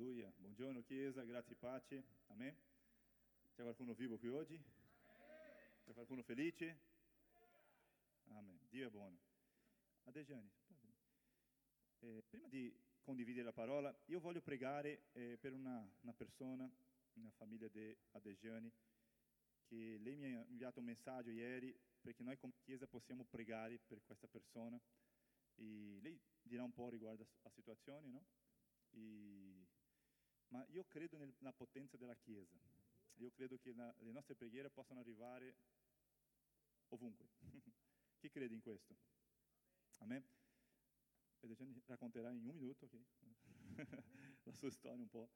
Alleluia. Buongiorno Chiesa, grazie e pace. Amen. C'è qualcuno vivo qui oggi? C'è qualcuno felice? Amen. Dio è buono. Adesiani, eh, prima di condividere la parola, io voglio pregare eh, per una, una, persona, una famiglia di Adesiani, che lei mi ha inviato un messaggio ieri perché noi come Chiesa possiamo pregare per questa persona. E lei dirà un po' riguardo alla situazione, no? E, ma io credo nella potenza della Chiesa. Io credo che la, le nostre preghiere possano arrivare ovunque. Chi crede in questo? Amen. E Gianni racconterà in un minuto okay? la sua storia un po'.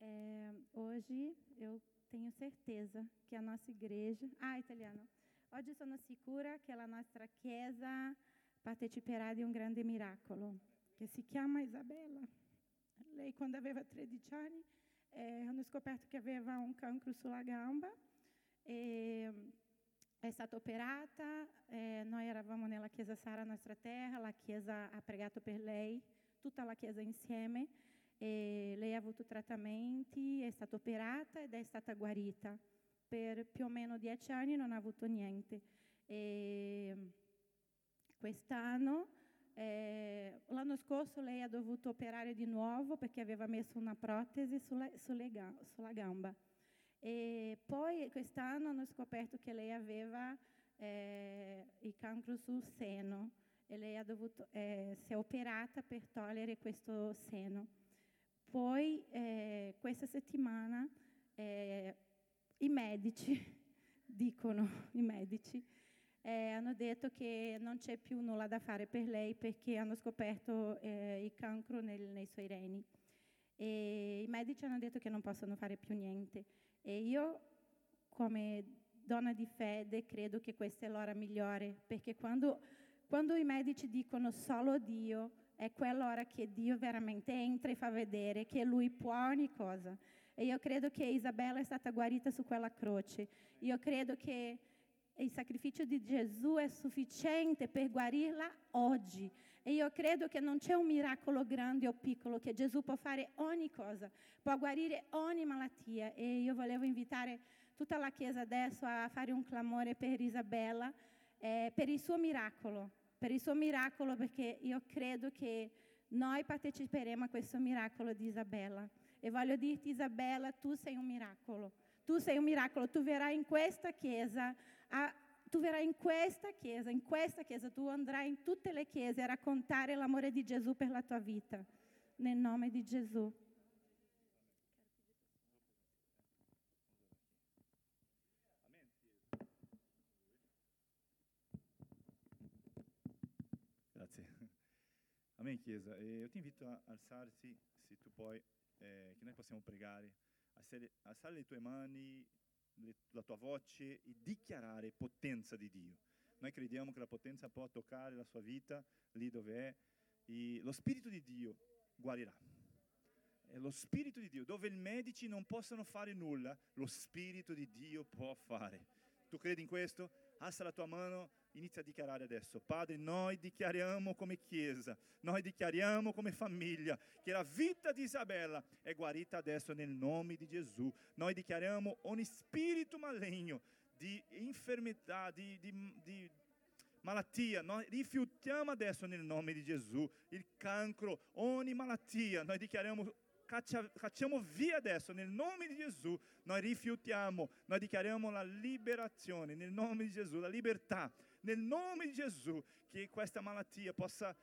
É, hoje eu tenho certeza que a nossa igreja. Ah, italiano. Oggi sono sicura che la nostra chiesa parteciperà di un grande miracolo che si chiama Isabella. Lei, quando aveva 13 anni, eh, hanno scoperto che aveva un cancro sulla gamba e è stata operata. Eh, noi eravamo nella chiesa Sara Nostra Terra, la chiesa ha pregato per lei, tutta la chiesa insieme. Lei ha avuto trattamenti, è stata operata ed è stata guarita. Per più o meno dieci anni non ha avuto niente. E quest'anno eh, l'anno scorso lei ha dovuto operare di nuovo perché aveva messo una protesi sulla, sulla, sulla gamba. E poi quest'anno hanno scoperto che lei aveva eh, il cancro sul seno e lei ha dovuto, eh, si è operata per togliere questo seno. Poi eh, questa settimana eh, i medici dicono, i medici, eh, hanno detto che non c'è più nulla da fare per lei perché hanno scoperto eh, il cancro nel, nei suoi reni. E I medici hanno detto che non possono fare più niente. E io, come donna di fede, credo che questa è l'ora migliore, perché quando, quando i medici dicono solo Dio, è quell'ora che Dio veramente entra e fa vedere che Lui può ogni cosa. E io credo che Isabella è stata guarita su quella croce. Io credo che il sacrificio di Gesù è sufficiente per guarirla oggi. E io credo che non c'è un miracolo grande o piccolo, che Gesù può fare ogni cosa, può guarire ogni malattia. E io volevo invitare tutta la Chiesa adesso a fare un clamore per Isabella, eh, per il suo miracolo, per il suo miracolo, perché io credo che noi parteciperemo a questo miracolo di Isabella. E voglio dirti, Isabella, tu sei un miracolo. Tu sei un miracolo, tu verrai in questa chiesa, a, tu verrai in questa chiesa, in questa chiesa, tu andrai in tutte le chiese a raccontare l'amore di Gesù per la tua vita, nel nome di Gesù. Grazie. Amen Chiesa. E io ti invito a alzarsi, se tu puoi, eh, che noi possiamo pregare alzare le tue mani, la tua voce e dichiarare potenza di Dio. Noi crediamo che la potenza può toccare la sua vita lì dove è e lo Spirito di Dio guarirà. È lo Spirito di Dio, dove i medici non possono fare nulla, lo Spirito di Dio può fare. Tu credi in questo? Alza la tua mano Inizia a dichiarare adesso, Padre, noi dichiariamo come Chiesa, noi dichiariamo come famiglia che la vita di Isabella è guarita adesso nel nome di Gesù. Noi dichiariamo ogni spirito maligno di infermità, di, di, di malattia, noi rifiutiamo adesso nel nome di Gesù il cancro, ogni malattia, noi dichiariamo cacciamo via adesso nel nome di Gesù, noi rifiutiamo, noi dichiariamo la liberazione nel nome di Gesù, la libertà nel nome di Gesù, che questa malattia possa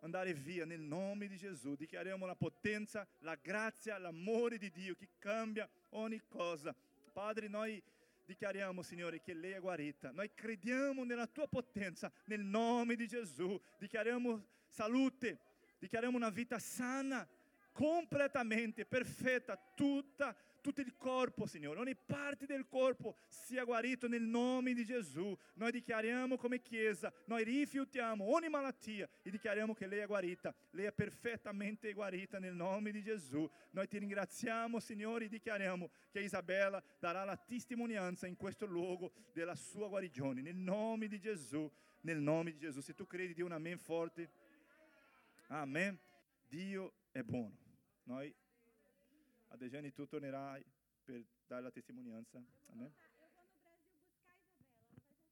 andare via nel nome di Gesù. Dichiariamo la potenza, la grazia, l'amore di Dio che cambia ogni cosa. Padre, noi dichiariamo, Signore, che lei è guarita. Noi crediamo nella tua potenza, nel nome di Gesù. Dichiariamo salute, dichiariamo una vita sana completamente perfetta, tutta, tutto il corpo, Signore, ogni parte del corpo sia guarito nel nome di Gesù. Noi dichiariamo come Chiesa, noi rifiutiamo ogni malattia e dichiariamo che lei è guarita, lei è perfettamente guarita nel nome di Gesù. Noi ti ringraziamo, Signore, e dichiariamo che Isabella darà la testimonianza in questo luogo della sua guarigione, nel nome di Gesù, nel nome di Gesù. Se tu credi di un amen forte, amen. Dio è buono. Noi, a Dejane, tu tornerai per dare la testimonianza. Amen.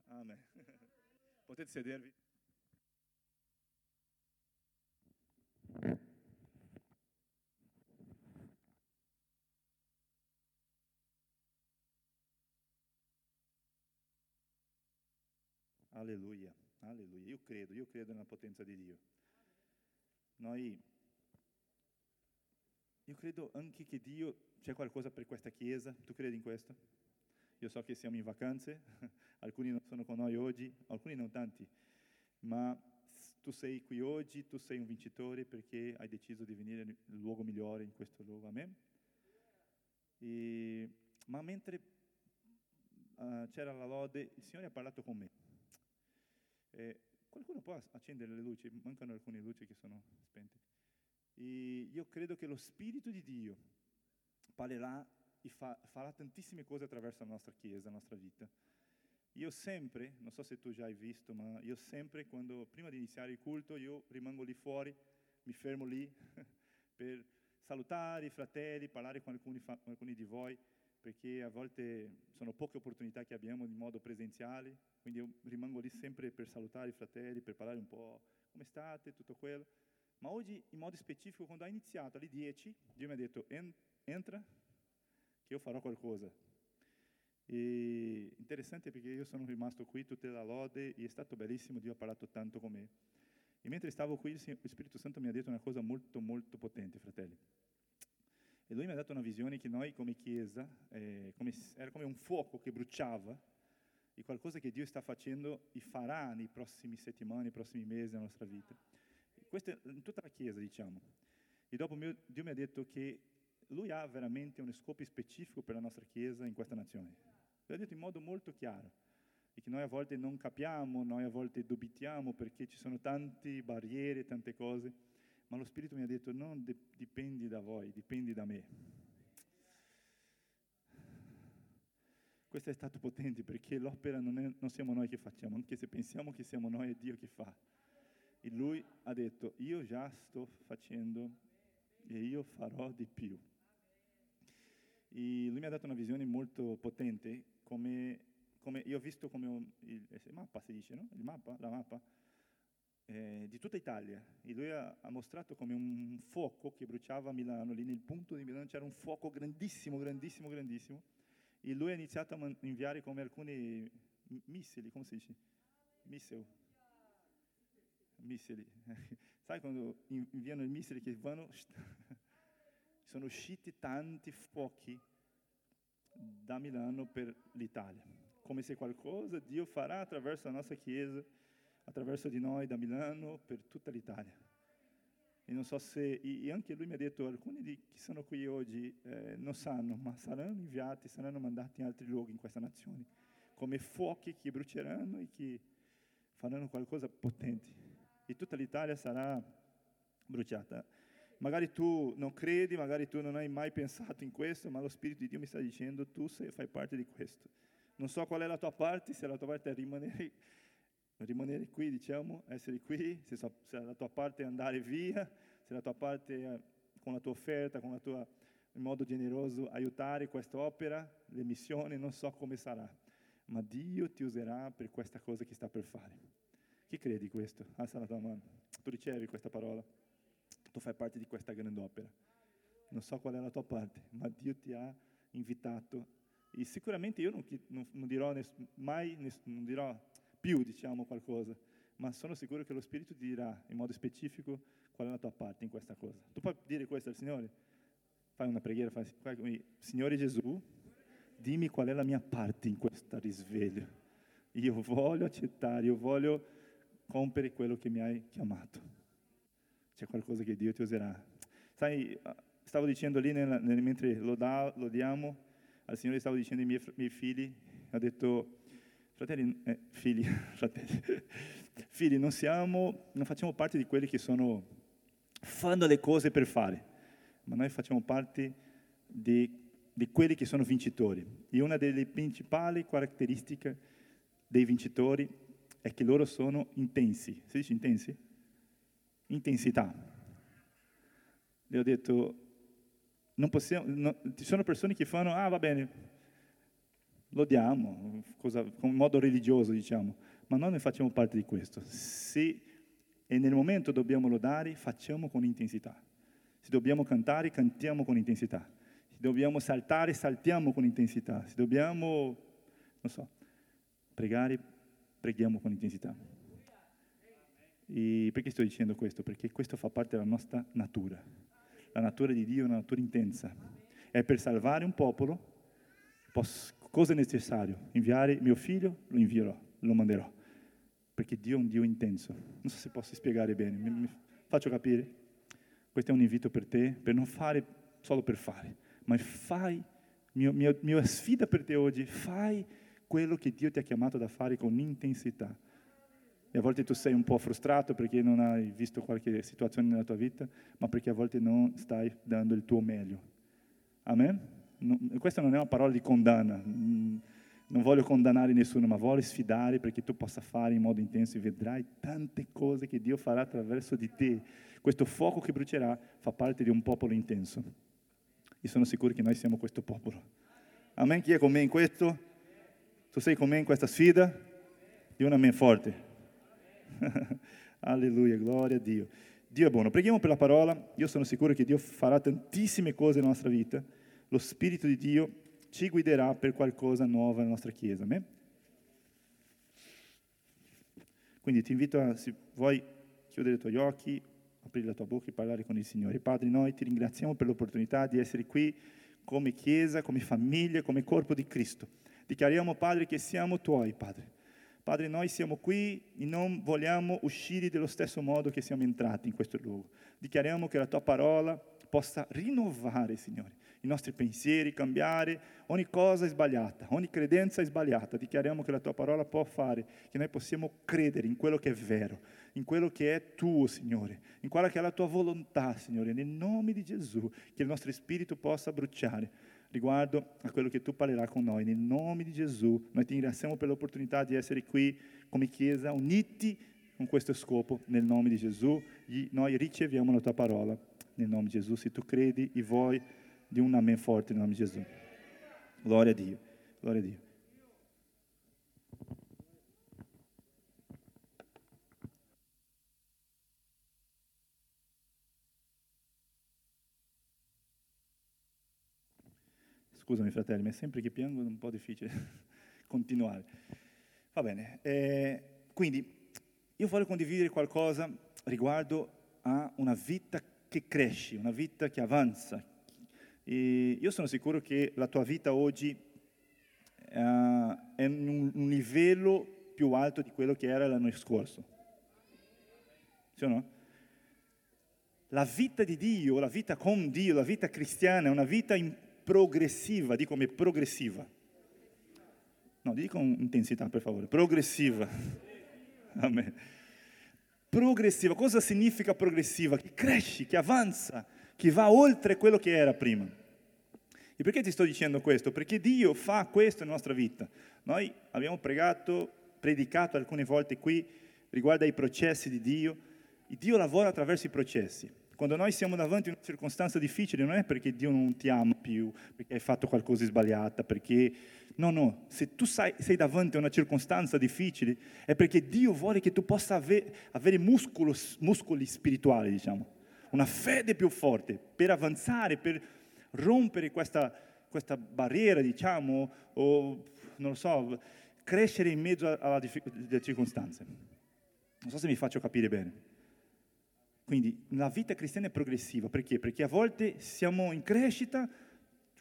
Amen. Potete sedervi. Alleluia, alleluia. Io credo, io credo nella potenza di Dio. Noi, io credo anche che Dio c'è qualcosa per questa chiesa. Tu credi in questo? Io so che siamo in vacanze, alcuni non sono con noi oggi, alcuni non tanti, ma tu sei qui oggi, tu sei un vincitore perché hai deciso di venire nel luogo migliore in questo luogo. Amen? E, ma mentre uh, c'era la lode, il Signore ha parlato con me. E qualcuno può accendere le luci? Mancano alcune luci che sono spente. E io credo che lo Spirito di Dio parlerà e fa, farà tantissime cose attraverso la nostra Chiesa, la nostra vita. Io sempre, non so se tu già hai visto, ma io sempre, quando, prima di iniziare il culto, io rimango lì fuori, mi fermo lì per salutare i fratelli, parlare con alcuni, con alcuni di voi, perché a volte sono poche opportunità che abbiamo in modo presenziale, quindi io rimango lì sempre per salutare i fratelli, per parlare un po' come state, tutto quello. Ma oggi, in modo specifico, quando ha iniziato alle 10, Dio mi ha detto, entra, che io farò qualcosa. E interessante perché io sono rimasto qui tutta la lode e è stato bellissimo, Dio ha parlato tanto con me. E mentre stavo qui, il Spirito Santo mi ha detto una cosa molto, molto potente, fratelli. E lui mi ha dato una visione che noi come Chiesa, eh, come, era come un fuoco che bruciava, e qualcosa che Dio sta facendo e farà nei prossimi settimane, nei prossimi mesi della nostra vita. Questo in tutta la Chiesa, diciamo. E dopo Dio mi ha detto che lui ha veramente uno scopo specifico per la nostra Chiesa in questa nazione. L'ha detto in modo molto chiaro e che noi a volte non capiamo, noi a volte dubitiamo perché ci sono tante barriere, tante cose, ma lo Spirito mi ha detto non dipendi da voi, dipendi da me. Questo è stato potente perché l'opera non, è, non siamo noi che facciamo, anche se pensiamo che siamo noi, è Dio che fa. E lui ha detto, io già sto facendo e io farò di più. E lui mi ha dato una visione molto potente, come, come io ho visto come un, il, il, mappa, si dice, no? Il mappa, la mappa eh, di tutta Italia. E lui ha, ha, mostrato come un fuoco che bruciava Milano, lì nel punto di Milano c'era un fuoco grandissimo, grandissimo, grandissimo. E lui ha iniziato a inviare come alcuni missili, come si dice? Missili. Missili. Sai quando inviano i missili che vanno sono usciti tanti fuochi da Milano per l'Italia, come se qualcosa Dio farà attraverso la nostra Chiesa, attraverso di noi da Milano per tutta l'Italia. E non so se, e anche lui mi ha detto, alcuni di chi sono qui oggi eh, non sanno, ma saranno inviati, saranno mandati in altri luoghi in questa nazione, come fuochi che bruceranno e che faranno qualcosa potente. E tutta l'Italia sarà bruciata. Magari tu non credi, magari tu non hai mai pensato in questo, ma lo Spirito di Dio mi sta dicendo tu sei, fai parte di questo. Non so qual è la tua parte, se la tua parte è rimanere, rimanere qui, diciamo, essere qui, se, se, la tua parte è andare via, se la tua parte è con la tua offerta, con la tua, in modo generoso aiutare questa opera, le missioni, non so come sarà, ma Dio ti userà per questa cosa che sta per fare. Chi credi questo? Alza la tua. Tu ricevi questa parola tu fai parte di questa grande opera. Non so qual è la tua parte, ma Dio ti ha invitato. E sicuramente io non, non, non dirò ness, mai, ness, non dirò più, diciamo, qualcosa, ma sono sicuro che lo Spirito ti dirà in modo specifico qual è la tua parte in questa cosa. Tu puoi dire questo al Signore? Fai una preghiera, fai Signore Gesù, dimmi qual è la mia parte in questo risveglio. Io voglio accettare, io voglio compiere quello che mi hai chiamato c'è qualcosa che Dio ti userà. Sai, stavo dicendo lì nel, nel, mentre lodiamo al Signore, stavo dicendo ai miei, miei figli, ho detto, fratelli, eh, figli, fratelli, figli, non siamo, non facciamo parte di quelli che sono, fanno le cose per fare, ma noi facciamo parte di, di quelli che sono vincitori. E una delle principali caratteristiche dei vincitori è che loro sono intensi. Si dice intensi? intensità. Le ho detto, possiamo, no, ci sono persone che fanno, ah va bene, lo diamo, cosa, con modo religioso diciamo, ma noi non facciamo parte di questo. Se e nel momento dobbiamo lodare, facciamo con intensità. Se dobbiamo cantare, cantiamo con intensità. Se dobbiamo saltare, saltiamo con intensità. Se dobbiamo, non so, pregare, preghiamo con intensità. E perché sto dicendo questo? Perché questo fa parte della nostra natura. La natura di Dio è una natura intensa. È per salvare un popolo, posso, cosa è necessario? Inviare mio figlio? Lo invierò, lo manderò perché Dio è un Dio intenso. Non so se posso spiegare bene, mi, mi faccio capire? Questo è un invito per te, per non fare solo per fare, ma fai, mio, mio, mia sfida per te oggi, fai quello che Dio ti ha chiamato da fare con intensità. E a volte tu sei un po' frustrato perché non hai visto qualche situazione nella tua vita, ma perché a volte non stai dando il tuo meglio. Amen? No, questa non è una parola di condanna. Mm, non voglio condannare nessuno, ma voglio sfidare perché tu possa fare in modo intenso e vedrai tante cose che Dio farà attraverso di te. Questo fuoco che brucerà fa parte di un popolo intenso. E sono sicuro che noi siamo questo popolo. Amen? Chi è con me in questo? Tu sei con me in questa sfida? Di un amen forte. Alleluia, gloria a Dio. Dio è buono. Preghiamo per la parola. Io sono sicuro che Dio farà tantissime cose nella nostra vita. Lo Spirito di Dio ci guiderà per qualcosa nuovo nella nostra Chiesa. Amen? Quindi ti invito a, se vuoi chiudere i tuoi occhi, aprire la tua bocca e parlare con il Signore. Padre, noi ti ringraziamo per l'opportunità di essere qui come Chiesa, come famiglia, come corpo di Cristo. Dichiariamo, Padre, che siamo tuoi, Padre. Padre, noi siamo qui e non vogliamo uscire dello stesso modo che siamo entrati in questo luogo. Dichiariamo che la tua parola possa rinnovare, Signore, i nostri pensieri, cambiare ogni cosa sbagliata, ogni credenza sbagliata. Dichiariamo che la tua parola può fare, che noi possiamo credere in quello che è vero, in quello che è tuo, Signore, in quella che è la tua volontà, Signore, nel nome di Gesù, che il nostro spirito possa bruciare riguardo a quello che tu parlerai con noi. Nel nome di Gesù, noi ti ringraziamo per l'opportunità di essere qui come Chiesa, uniti con questo scopo, nel nome di Gesù. Noi riceviamo la tua parola, nel nome di Gesù. Se tu credi e vuoi di un amém forte em nome de Jesus. Glória a Dio. Glória a Dio. Scusami fratelli, ma sempre che piango è un po' difficile continuare. Va bene, eh, quindi io voglio condividere qualcosa riguardo a una vita che cresce, una vita che avanza, e io sono sicuro che la tua vita oggi uh, è in un livello più alto di quello che era l'anno scorso. Sì o no? La vita di Dio, la vita con Dio, la vita cristiana è una vita progressiva, dico come progressiva. No, dico con intensità per favore, progressiva. Amen. Progressiva, cosa significa progressiva? Che cresci, che avanza, che va oltre quello che era prima. E perché ti sto dicendo questo? Perché Dio fa questo nella nostra vita. Noi abbiamo pregato, predicato alcune volte qui riguardo ai processi di Dio. E Dio lavora attraverso i processi. Quando noi siamo davanti a una circostanza difficile non è perché Dio non ti ama più, perché hai fatto qualcosa di sbagliato, perché... No, no, se tu sei, sei davanti a una circostanza difficile è perché Dio vuole che tu possa avere, avere muscoli, muscoli spirituali, diciamo, una fede più forte per avanzare, per rompere questa, questa barriera, diciamo, o non lo so, crescere in mezzo alle circostanze. Non so se mi faccio capire bene. Quindi la vita cristiana è progressiva, perché? Perché a volte siamo in crescita,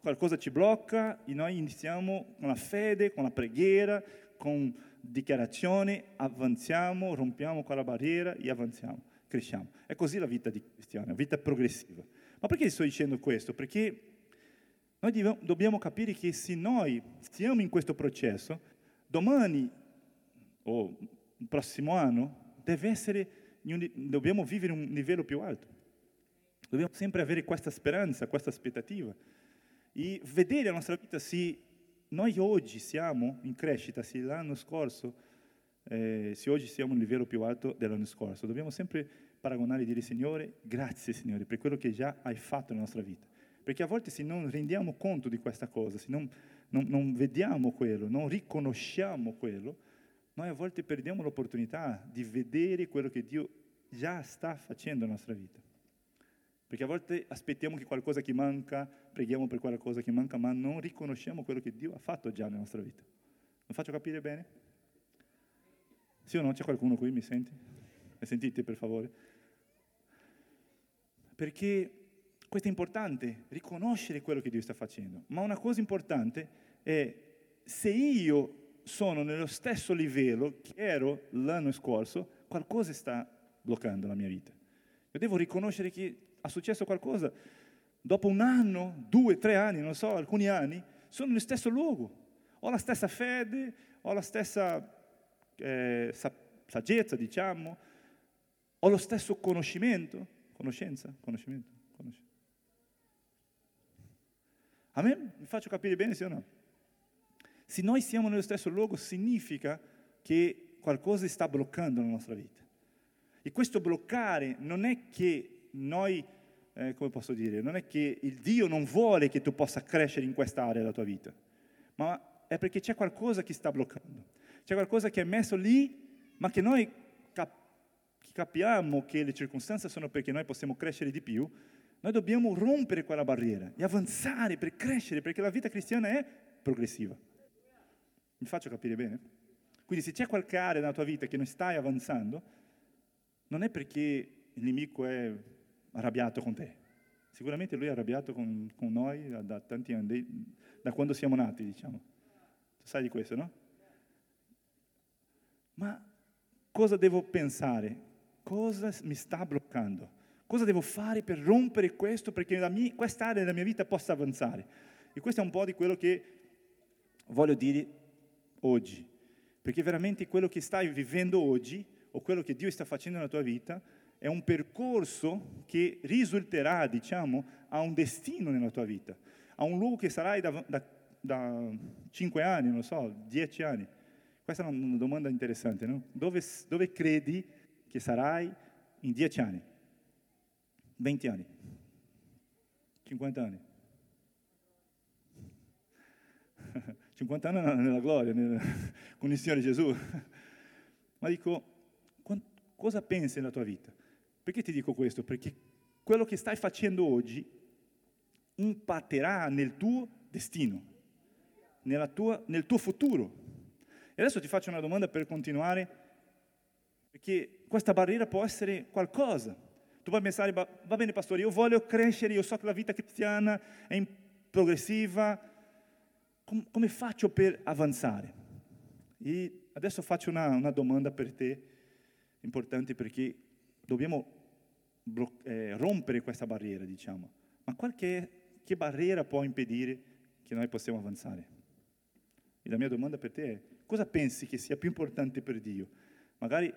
qualcosa ci blocca e noi iniziamo con la fede, con la preghiera, con dichiarazione, avanziamo, rompiamo quella barriera e avanziamo, cresciamo. È così la vita cristiana, vita progressiva. Ma perché sto dicendo questo? Perché noi dobbiamo capire che se noi stiamo in questo processo, domani o il prossimo anno deve essere, dobbiamo vivere un livello più alto. Dobbiamo sempre avere questa speranza, questa aspettativa e vedere la nostra vita se noi oggi siamo in crescita, se l'anno scorso, eh, se oggi siamo a un livello più alto dell'anno scorso. Dobbiamo sempre paragonare e dire Signore, grazie Signore per quello che già hai fatto nella nostra vita, Perché a volte se non rendiamo conto di questa cosa, se non, non, non vediamo quello, non riconosciamo quello, noi a volte perdiamo l'opportunità di vedere quello che Dio già sta facendo nella nostra vita. Perché a volte aspettiamo che qualcosa che manca, preghiamo per qualcosa che manca, ma non riconosciamo quello che Dio ha fatto già nella nostra vita. Mi faccio capire bene? Sì o no? C'è qualcuno qui? Mi senti? Mi sentite per favore? Perché questo è importante, riconoscere quello che Dio sta facendo. Ma una cosa importante è se io sono nello stesso livello che ero l'anno scorso, qualcosa sta bloccando la mia vita. Io devo riconoscere che è successo qualcosa. Dopo un anno, due, tre anni, non so, alcuni anni, sono nello stesso luogo. Ho la stessa fede, ho la stessa eh, saggezza, diciamo, ho lo stesso conoscimento, conoscenza, conoscimento, conoscenza. A me mi faccio capire bene, sì o no? Se noi siamo nello stesso luogo significa che qualcosa sta bloccando la nostra vita. E questo bloccare non è che noi, eh, come posso dire, non è che il Dio non vuole che tu possa crescere in quest'area della tua vita, ma è perché c'è qualcosa che sta bloccando. C'è qualcosa che è messo lì, ma che noi cap- capiamo che le circostanze sono perché noi possiamo crescere di più, noi dobbiamo rompere quella barriera e avanzare per crescere, perché la vita cristiana è progressiva. Mi faccio capire bene? Quindi se c'è qualche area nella tua vita che non stai avanzando, non è perché il nemico è arrabbiato con te. Sicuramente lui è arrabbiato con, con noi da, da, tanti anni, da quando siamo nati, diciamo. Sai di questo, no? Ma cosa devo pensare? Cosa mi sta bloccando? Cosa devo fare per rompere questo perché quest'area della mia vita possa avanzare? E questo è un po' di quello che voglio dire oggi. Perché veramente quello che stai vivendo oggi, o quello che Dio sta facendo nella tua vita, è un percorso che risulterà, diciamo, a un destino nella tua vita, a un luogo che sarai da, da, da 5 anni, non so, 10 anni. Questa è una domanda interessante, no? Dove, dove credi che sarai in 10 anni? 20 anni? 50 anni? 50 anni nella gloria, nel, con il Signore Gesù. Ma dico, cosa pensi nella tua vita? Perché ti dico questo? Perché quello che stai facendo oggi impatterà nel tuo destino, tua, nel tuo futuro. E adesso ti faccio una domanda per continuare, perché questa barriera può essere qualcosa. Tu puoi pensare, va bene pastore, io voglio crescere, io so che la vita cristiana è progressiva, come faccio per avanzare? E adesso faccio una, una domanda per te, importante perché dobbiamo eh, rompere questa barriera, diciamo. Ma qualche, che barriera può impedire che noi possiamo avanzare? E la mia domanda per te è, cosa pensi che sia più importante per Dio? Magari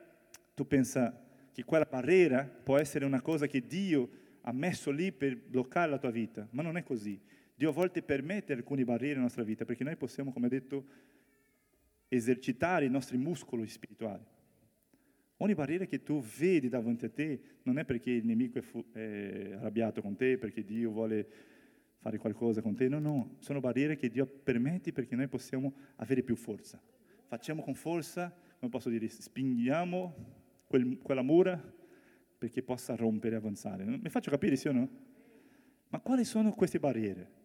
tu pensa che quella barriera può essere una cosa che Dio ha messo lì per bloccare la tua vita, ma non è così. Dio a volte permette alcune barriere nella nostra vita perché noi possiamo, come detto, esercitare i nostri muscoli spirituali. Ogni barriera che tu vedi davanti a te non è perché il nemico è, fu- è arrabbiato con te, perché Dio vuole fare qualcosa con te, no, no, sono barriere che Dio permette perché noi possiamo avere più forza. Facciamo con forza, come posso dire, spingiamo quel, quella mura perché possa rompere e avanzare. Mi faccio capire, sì o no? Ma quali sono queste barriere?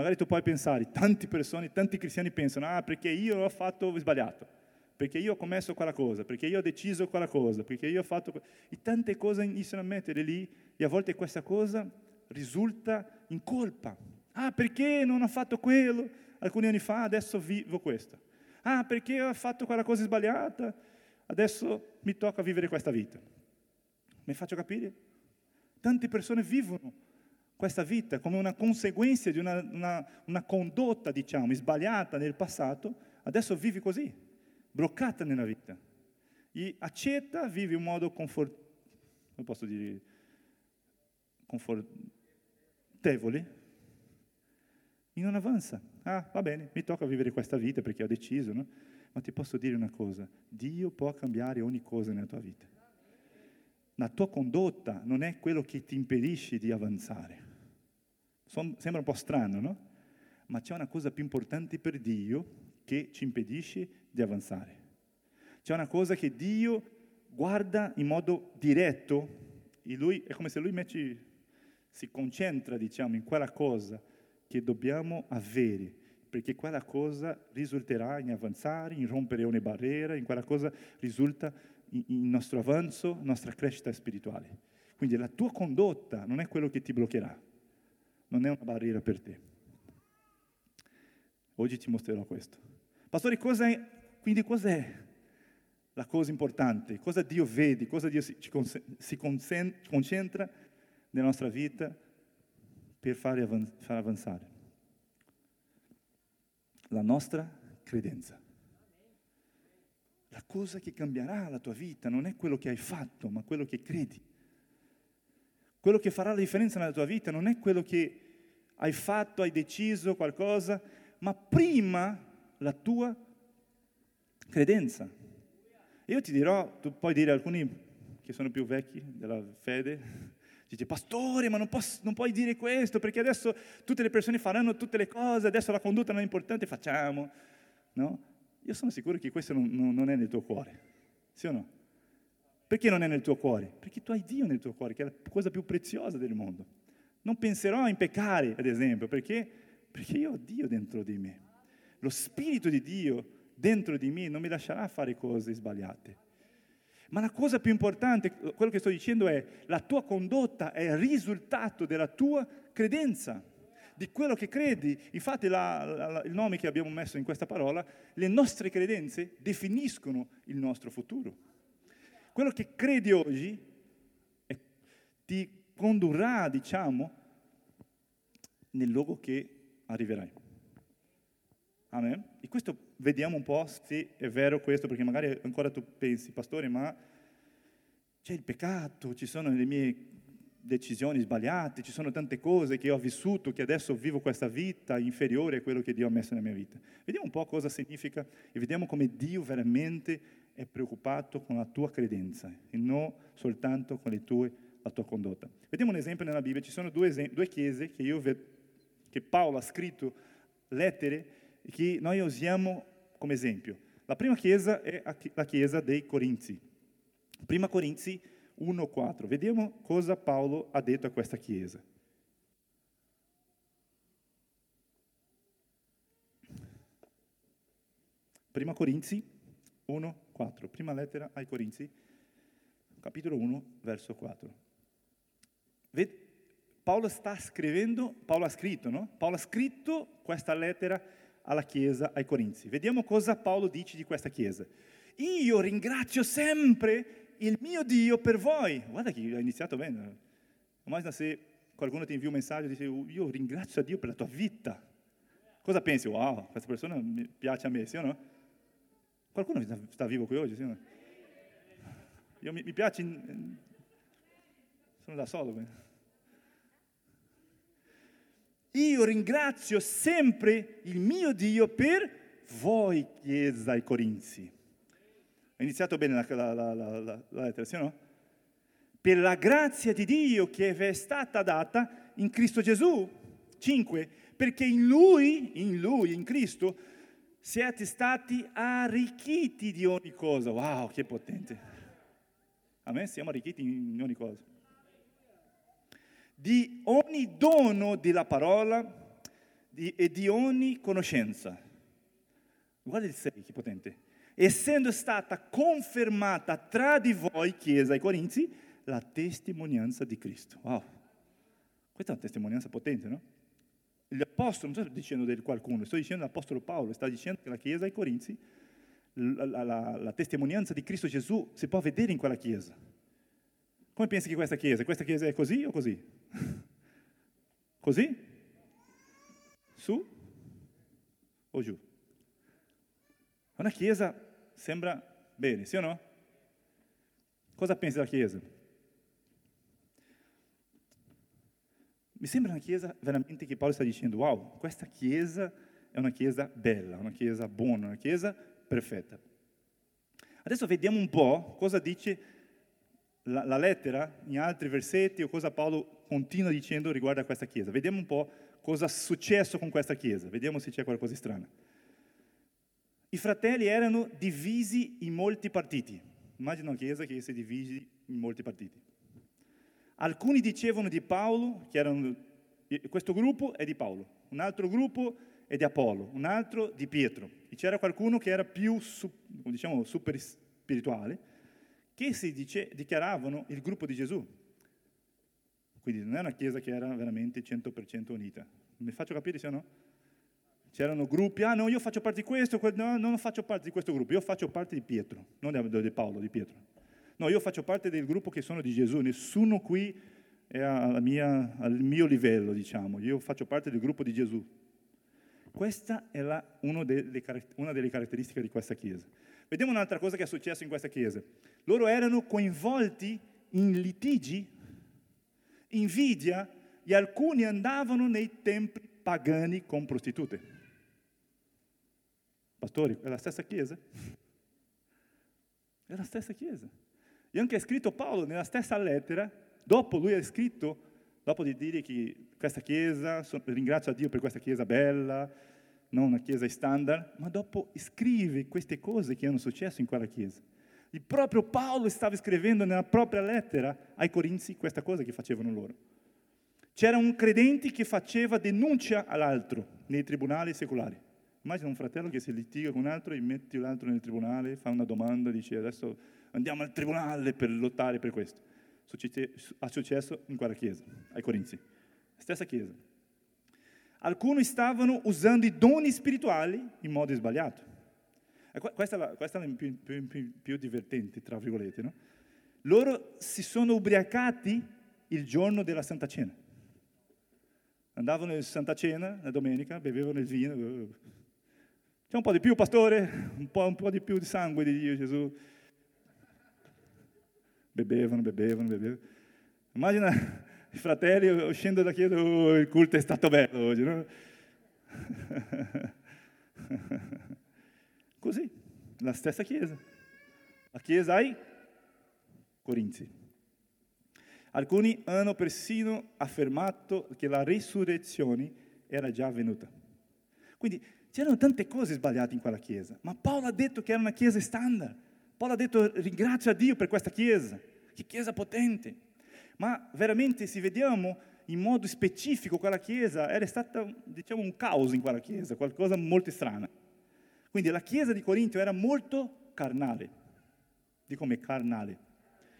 Magari tu puoi pensare, tante persone, tanti cristiani pensano, ah perché io ho fatto sbagliato perché io ho commesso quella cosa, perché io ho deciso quella cosa, perché io ho fatto... E tante cose iniziano a mettere lì e a volte questa cosa risulta in colpa. Ah, perché non ho fatto quello alcuni anni fa, adesso vivo questo. Ah, perché ho fatto quella cosa sbagliata, adesso mi tocca vivere questa vita. Mi faccio capire? Tante persone vivono questa vita come una conseguenza di una, una, una condotta, diciamo, sbagliata nel passato, adesso vivi così bloccata nella vita. E accetta, vive in modo confort, come posso dire, confortevole e non avanza. Ah, va bene, mi tocca vivere questa vita perché ho deciso, no? Ma ti posso dire una cosa, Dio può cambiare ogni cosa nella tua vita. La tua condotta non è quello che ti impedisce di avanzare. Sembra un po' strano, no? Ma c'è una cosa più importante per Dio che ci impedisce di avanzare. C'è una cosa che Dio guarda in modo diretto e lui, è come se lui mette, si concentra, diciamo, in quella cosa che dobbiamo avere, perché quella cosa risulterà in avanzare, in rompere ogni barriera, in quella cosa risulta in nostro avanzo, nostra crescita spirituale. Quindi la tua condotta non è quello che ti bloccherà, non è una barriera per te. Oggi ti mostrerò questo. Pastore, cosa è, quindi cos'è la cosa importante? Cosa Dio vede? Cosa Dio si, si concentra nella nostra vita per far avanzare? La nostra credenza. La cosa che cambierà la tua vita non è quello che hai fatto, ma quello che credi. Quello che farà la differenza nella tua vita non è quello che hai fatto, hai deciso qualcosa, ma prima la tua credenza. Io ti dirò, tu puoi dire alcuni che sono più vecchi della fede, dice pastore ma non, posso, non, puoi dire questo perché adesso tutte le persone faranno tutte le cose, adesso la condotta non è importante, facciamo. No? Io sono sicuro che questo non, non è nel tuo cuore, sì o no? Perché non è nel tuo cuore? Perché tu hai Dio nel tuo cuore, che è la cosa più preziosa del mondo. Non penserò in peccare, ad esempio, perché? Perché io ho Dio dentro di me. Lo Spirito di Dio dentro di me non mi lascerà fare cose sbagliate. Ma la cosa più importante, quello che sto dicendo è, la tua condotta è il risultato della tua credenza, di quello che credi. Infatti la, la, il nome che abbiamo messo in questa parola, le nostre credenze definiscono il nostro futuro quello che credi oggi ti condurrà, diciamo, nel luogo che arriverai. Amen? E questo vediamo un po' se è vero questo, perché magari ancora tu pensi, pastore, ma c'è il peccato, ci sono le mie decisioni sbagliate, ci sono tante cose che ho vissuto, che adesso vivo questa vita inferiore a quello che Dio ha messo nella mia vita. Vediamo un po' cosa significa e vediamo come Dio veramente è preoccupato con la tua credenza e non soltanto con tue, la tua condotta. Vediamo un esempio nella Bibbia, ci sono due, esempi, due chiese che, io, che Paolo ha scritto lettere che noi usiamo come esempio. La prima chiesa è la chiesa dei Corinzi. Prima Corinzi 1,4. Vediamo cosa Paolo ha detto a questa chiesa. Prima Corinzi 1, 4. Prima lettera ai Corinzi, capitolo 1, verso 4. Ved- Paolo sta scrivendo, Paolo ha scritto, no? Paolo ha scritto questa lettera alla chiesa ai Corinzi. Vediamo cosa Paolo dice di questa chiesa. Io ringrazio sempre il mio Dio per voi. Guarda che ha iniziato bene. Immagina se qualcuno ti invia un messaggio e dice io ringrazio Dio per la tua vita. Cosa pensi? Wow, questa persona piace a me, sì o no? Qualcuno sta vivo qui oggi? Sì? Io, mi, mi piace, sono da solo. Io ringrazio sempre il mio Dio per voi, Chiesa ai Corinzi. È iniziato bene la, la, la, la, lettera, sì o no? Per la grazia di Dio che vi è stata data in Cristo Gesù. 5. Perché in Lui, in Lui, in Cristo, siete stati arricchiti di ogni cosa. Wow, che potente. Amen? Siamo arricchiti in ogni cosa. Di ogni dono della parola di, e di ogni conoscenza. Guarda il 6, che potente. Essendo stata confermata tra di voi, Chiesa ai Corinzi, la testimonianza di Cristo. Wow. Questa è una testimonianza potente, no? L'Apostolo, non sto dicendo di qualcuno, sto dicendo l'Apostolo Paolo, sta dicendo che la Chiesa ai Corinzi, la, la, la testimonianza di Cristo Gesù si può vedere in quella Chiesa. Come pensi che questa Chiesa? Questa Chiesa è così o così? Così? Su o giù? Una Chiesa sembra bene, sì o no? Cosa pensi della Chiesa? Mi sembra una chiesa veramente che Paolo sta dicendo, wow, questa chiesa è una chiesa bella, una chiesa buona, una chiesa perfetta. Adesso vediamo un po' cosa dice la, la lettera, in altri versetti, o cosa Paolo continua dicendo riguardo a questa chiesa. Vediamo un po' cosa è successo con questa chiesa, vediamo se c'è qualcosa di strano. I fratelli erano divisi in molti partiti. Immagina una chiesa che si divide in molti partiti. Alcuni dicevano di Paolo, che erano, questo gruppo è di Paolo, un altro gruppo è di Apollo, un altro di Pietro. E c'era qualcuno che era più, diciamo, super spirituale, che si dice, dichiaravano il gruppo di Gesù. Quindi non è una chiesa che era veramente 100% unita. Mi faccio capire se no? C'erano gruppi, ah no, io faccio parte di questo, no, non faccio parte di questo gruppo, io faccio parte di Pietro, non di Paolo, di Pietro. No, io faccio parte del gruppo che sono di Gesù, nessuno qui è mia, al mio livello, diciamo, io faccio parte del gruppo di Gesù. Questa è la, delle, una delle caratteristiche di questa chiesa. Vediamo un'altra cosa che è successa in questa chiesa. Loro erano coinvolti in litigi, invidia, e alcuni andavano nei templi pagani con prostitute. Pastori, è la stessa chiesa? È la stessa chiesa. E anche scritto Paolo nella stessa lettera, dopo lui ha scritto, dopo di dire che questa chiesa, ringrazio Dio per questa chiesa bella, non una chiesa standard, ma dopo scrive queste cose che hanno successo in quella chiesa. Il proprio Paolo stava scrivendo nella propria lettera ai Corinzi questa cosa che facevano loro. C'era un credente che faceva denuncia all'altro nei tribunali secolari. Immagina un fratello che si litiga con un altro e metti l'altro nel tribunale, fa una domanda, dice adesso andiamo al tribunale per lottare per questo. Ha successo in quella chiesa, ai Corinzi. Stessa chiesa. Alcuni stavano usando i doni spirituali in modo sbagliato. Questa è la, questa è la più, più, più, divertente, tra virgolette. No? Loro si sono ubriacati il giorno della Santa Cena. Andavano in Santa Cena, la domenica, bevevano il vino, c'è un po' di più, pastore? Un po', un po', di più di sangue di Dio, Gesù. Bevevano, bevevano, bevevano. Immagina i fratelli uscendo da chiesa, oh, il culto è stato bello oggi, no? Così, la stessa chiesa. La chiesa ai Corinzi. Alcuni hanno persino affermato che la risurrezione era già avvenuta. Quindi C'erano tante cose sbagliate in quella chiesa, ma Paolo ha detto che era una chiesa standard. Paolo ha detto ringrazia Dio per questa chiesa, che chiesa potente. Ma veramente se vediamo in modo specifico quella chiesa, era stata diciamo un caos in quella chiesa, qualcosa molto strano. Quindi la chiesa di Corinto era molto carnale. Di come carnale.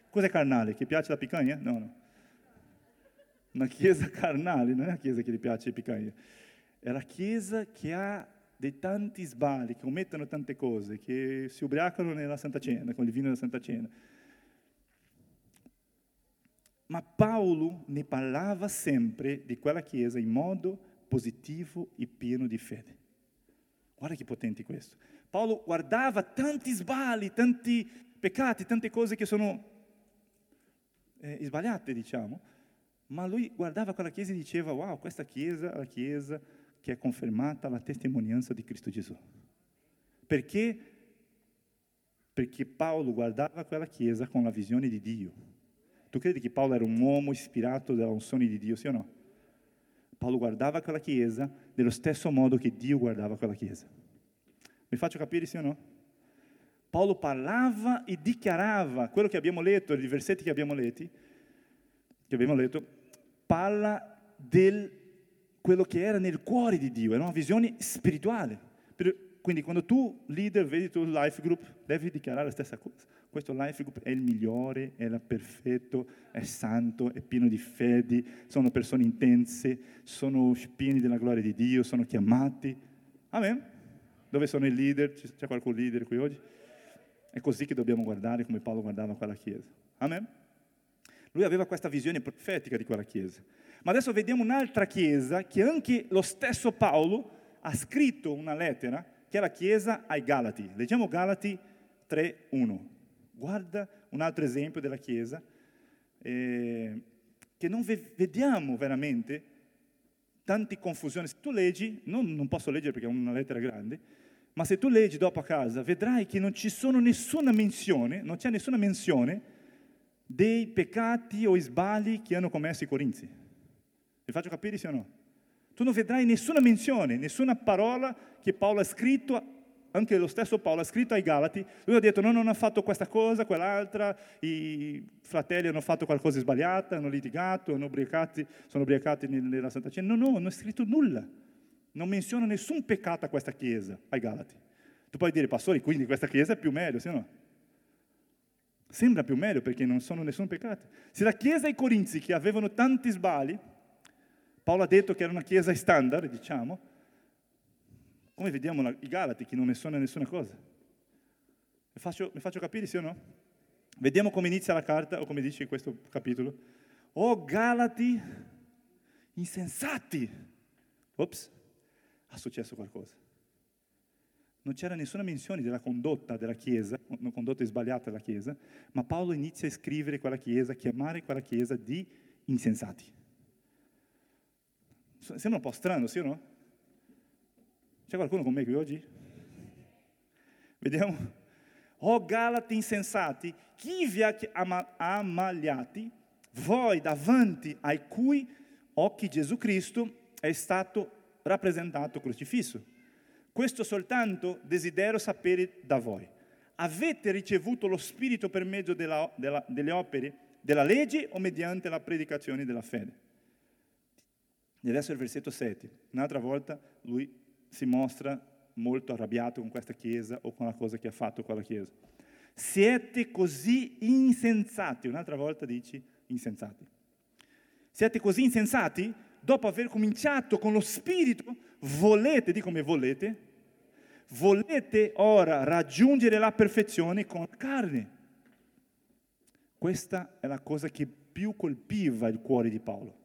Cos'è carnale? Che piace la picanha? No, no. Una chiesa carnale, non è una chiesa che gli piace la picanha. È la chiesa che ha dei tanti sbagli, che commettono tante cose, che si ubriacano nella Santa Cena, con il vino della Santa Cena. Ma Paolo ne parlava sempre di quella chiesa in modo positivo e pieno di fede. Guarda che potente questo. Paolo guardava tanti sbagli, tanti peccati, tante cose che sono eh, sbagliate, diciamo, ma lui guardava quella chiesa e diceva, wow, questa chiesa la chiesa che è confermata la testimonianza di Cristo Gesù. Perché? Perché Paolo guardava quella chiesa con la visione di Dio. Tu credi che Paolo era un uomo ispirato dalla unzione di Dio, sì o no? Paolo guardava quella chiesa nello stesso modo che Dio guardava quella chiesa. Mi faccio capire, sì o no? Paolo parlava e dichiarava quello che abbiamo letto, i versetti che abbiamo letti, che abbiamo letto, parla del quello che era nel cuore di Dio, era una visione spirituale. Quindi quando tu, leader, vedi il tuo life group, devi dichiarare la stessa cosa. Questo life group è il migliore, è il perfetto, è santo, è pieno di fede, sono persone intense, sono pieni della gloria di Dio, sono chiamati. Amen. Dove sono i leader? C'è qualcun leader qui oggi? È così che dobbiamo guardare come Paolo guardava quella chiesa. Amen. Lui aveva questa visione profetica di quella chiesa. Ma adesso vediamo un'altra chiesa che anche lo stesso Paolo ha scritto una lettera, che è la chiesa ai Galati. Leggiamo Galati 3.1. Guarda un altro esempio della chiesa, eh, che non ve- vediamo veramente tante confusioni. Se tu leggi, non, non posso leggere perché è una lettera grande, ma se tu leggi dopo a casa, vedrai che non ci sono nessuna menzione, non c'è nessuna menzione dei peccati o sbagli che hanno commesso i corinzi. Vi faccio capire sì o no? Tu non vedrai nessuna menzione, nessuna parola che Paolo ha scritto anche lo stesso Paolo ha scritto ai Galati, lui ha detto no, non ha fatto questa cosa, quell'altra, i fratelli hanno fatto qualcosa di sbagliato, hanno litigato, hanno ubriacati, sono ubriacati nella Santa Cena. No, no, non ha scritto nulla. Non menziona nessun peccato a questa chiesa, ai Galati. Tu puoi dire, pastore, quindi questa chiesa è più meglio, sì o no? Sembra più meglio perché non sono nessun peccato. Se la chiesa ai Corinzi, che avevano tanti sbagli, Paolo ha detto che era una chiesa standard, diciamo, come vediamo i Galati che non ne sono nessuna cosa. Mi faccio, mi faccio capire sì o no? Vediamo come inizia la carta o come dice questo capitolo. Oh Galati insensati! Ops, ha successo qualcosa. Non c'era nessuna menzione della condotta della Chiesa, una condotta sbagliata della Chiesa, ma Paolo inizia a scrivere quella Chiesa, a chiamare quella Chiesa di insensati. Sembra un po' strano, sì o no? C'è qualcuno con me qui oggi? Vediamo. Oh Galati insensati, chi vi ha ammaliati, voi davanti ai cui occhi Gesù Cristo è stato rappresentato crocifisso. Questo soltanto desidero sapere da voi. Avete ricevuto lo Spirito per mezzo della, della, delle opere della legge o mediante la predicazione della fede? E adesso il versetto 7. Un'altra volta lui si mostra molto arrabbiato con questa chiesa o con la cosa che ha fatto quella chiesa. Siete così insensati, un'altra volta dici insensati. Siete così insensati? Dopo aver cominciato con lo spirito, volete, di come volete, volete ora raggiungere la perfezione con la carne. Questa è la cosa che più colpiva il cuore di Paolo.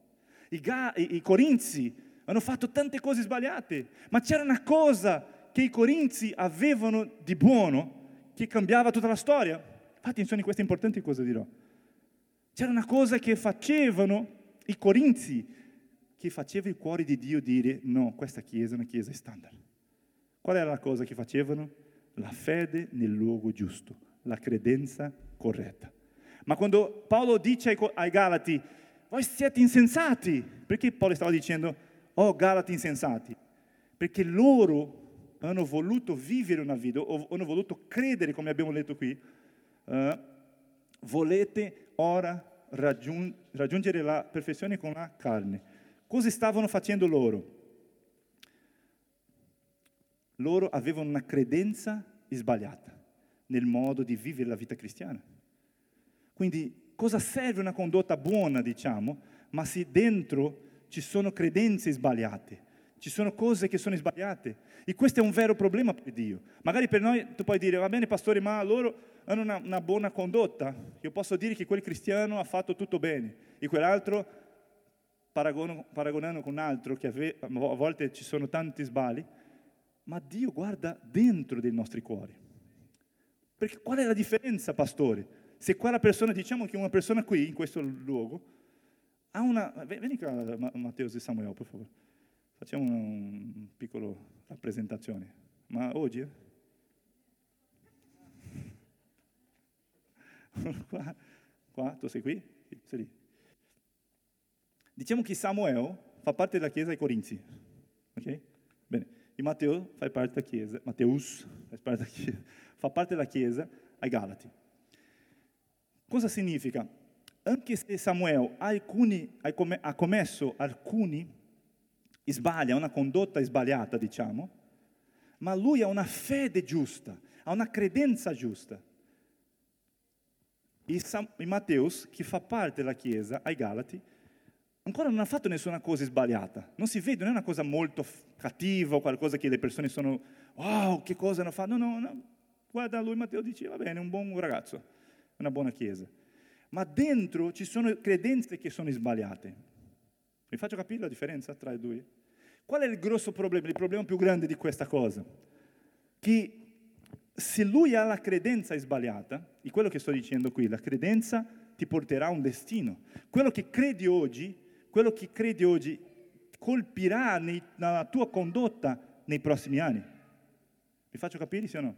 I, ga, i, Corinzi hanno fatto tante cose sbagliate, ma c'era una cosa che i Corinzi avevano di buono che cambiava tutta la storia. Fate attenzione, questo è importante cosa dirò. C'era una cosa che facevano i Corinzi, che faceva il cuore di Dio dire no, questa chiesa è una chiesa standard. Qual era la cosa che facevano? La fede nel luogo giusto, la credenza corretta. Ma quando Paolo dice ai Galati, voi siete insensati, perché Paolo stava dicendo, oh Galati insensati, perché loro hanno voluto vivere una vita, o hanno voluto credere, come abbiamo letto qui, uh, volete ora raggiung- raggiungere la perfezione con la carne. Cosa stavano facendo loro? Loro avevano una credenza sbagliata nel modo di vivere la vita cristiana. Quindi cosa serve una condotta buona, diciamo, ma se dentro ci sono credenze sbagliate, ci sono cose che sono sbagliate. E questo è un vero problema per Dio. Magari per noi tu puoi dire, va bene pastore, ma loro hanno una, una buona condotta. Io posso dire che quel cristiano ha fatto tutto bene e quell'altro, paragonando con un altro, che a volte ci sono tanti sbagli, ma Dio guarda dentro dei nostri cuori. Perché qual è la differenza, pastore? Se quella persona, diciamo che una persona qui, in questo luogo, ha una... Vieni qua, Matteo e Samuele, per favore. Facciamo una un piccola rappresentazione. Ma oggi... Eh? qua, qua, tu sei qui? Sei lì. Diciamo che Samuele fa parte della chiesa ai Corinzi. Ok? Bene. E Matteo fa parte della chiesa, Matteus fa parte della chiesa ai Galati. Cosa significa? anche se Samuel alcuni, ha commesso alcuni sbagli, una condotta sbagliata, diciamo, ma lui ha una fede giusta, ha una credenza giusta. E, Sam, Matteus, che fa parte della Chiesa, ai Galati, ancora non ha fatto nessuna cosa sbagliata. Non si vede, non è una cosa molto cattiva o qualcosa che le persone sono, wow, che cosa hanno fatto. No, no, no. Guarda lui, Matteo dice, va bene, un buon ragazzo, una buona Chiesa ma dentro ci sono credenze che sono sbagliate. Vi faccio capire la differenza tra i due? Qual è il grosso problema, il problema più grande di questa cosa? Che se lui ha la credenza sbagliata, e quello che sto dicendo qui, la credenza ti porterà a un destino. Quello che credi oggi, quello che credi oggi colpirà nei, nella tua condotta nei prossimi anni. Vi faccio capire, sì o no?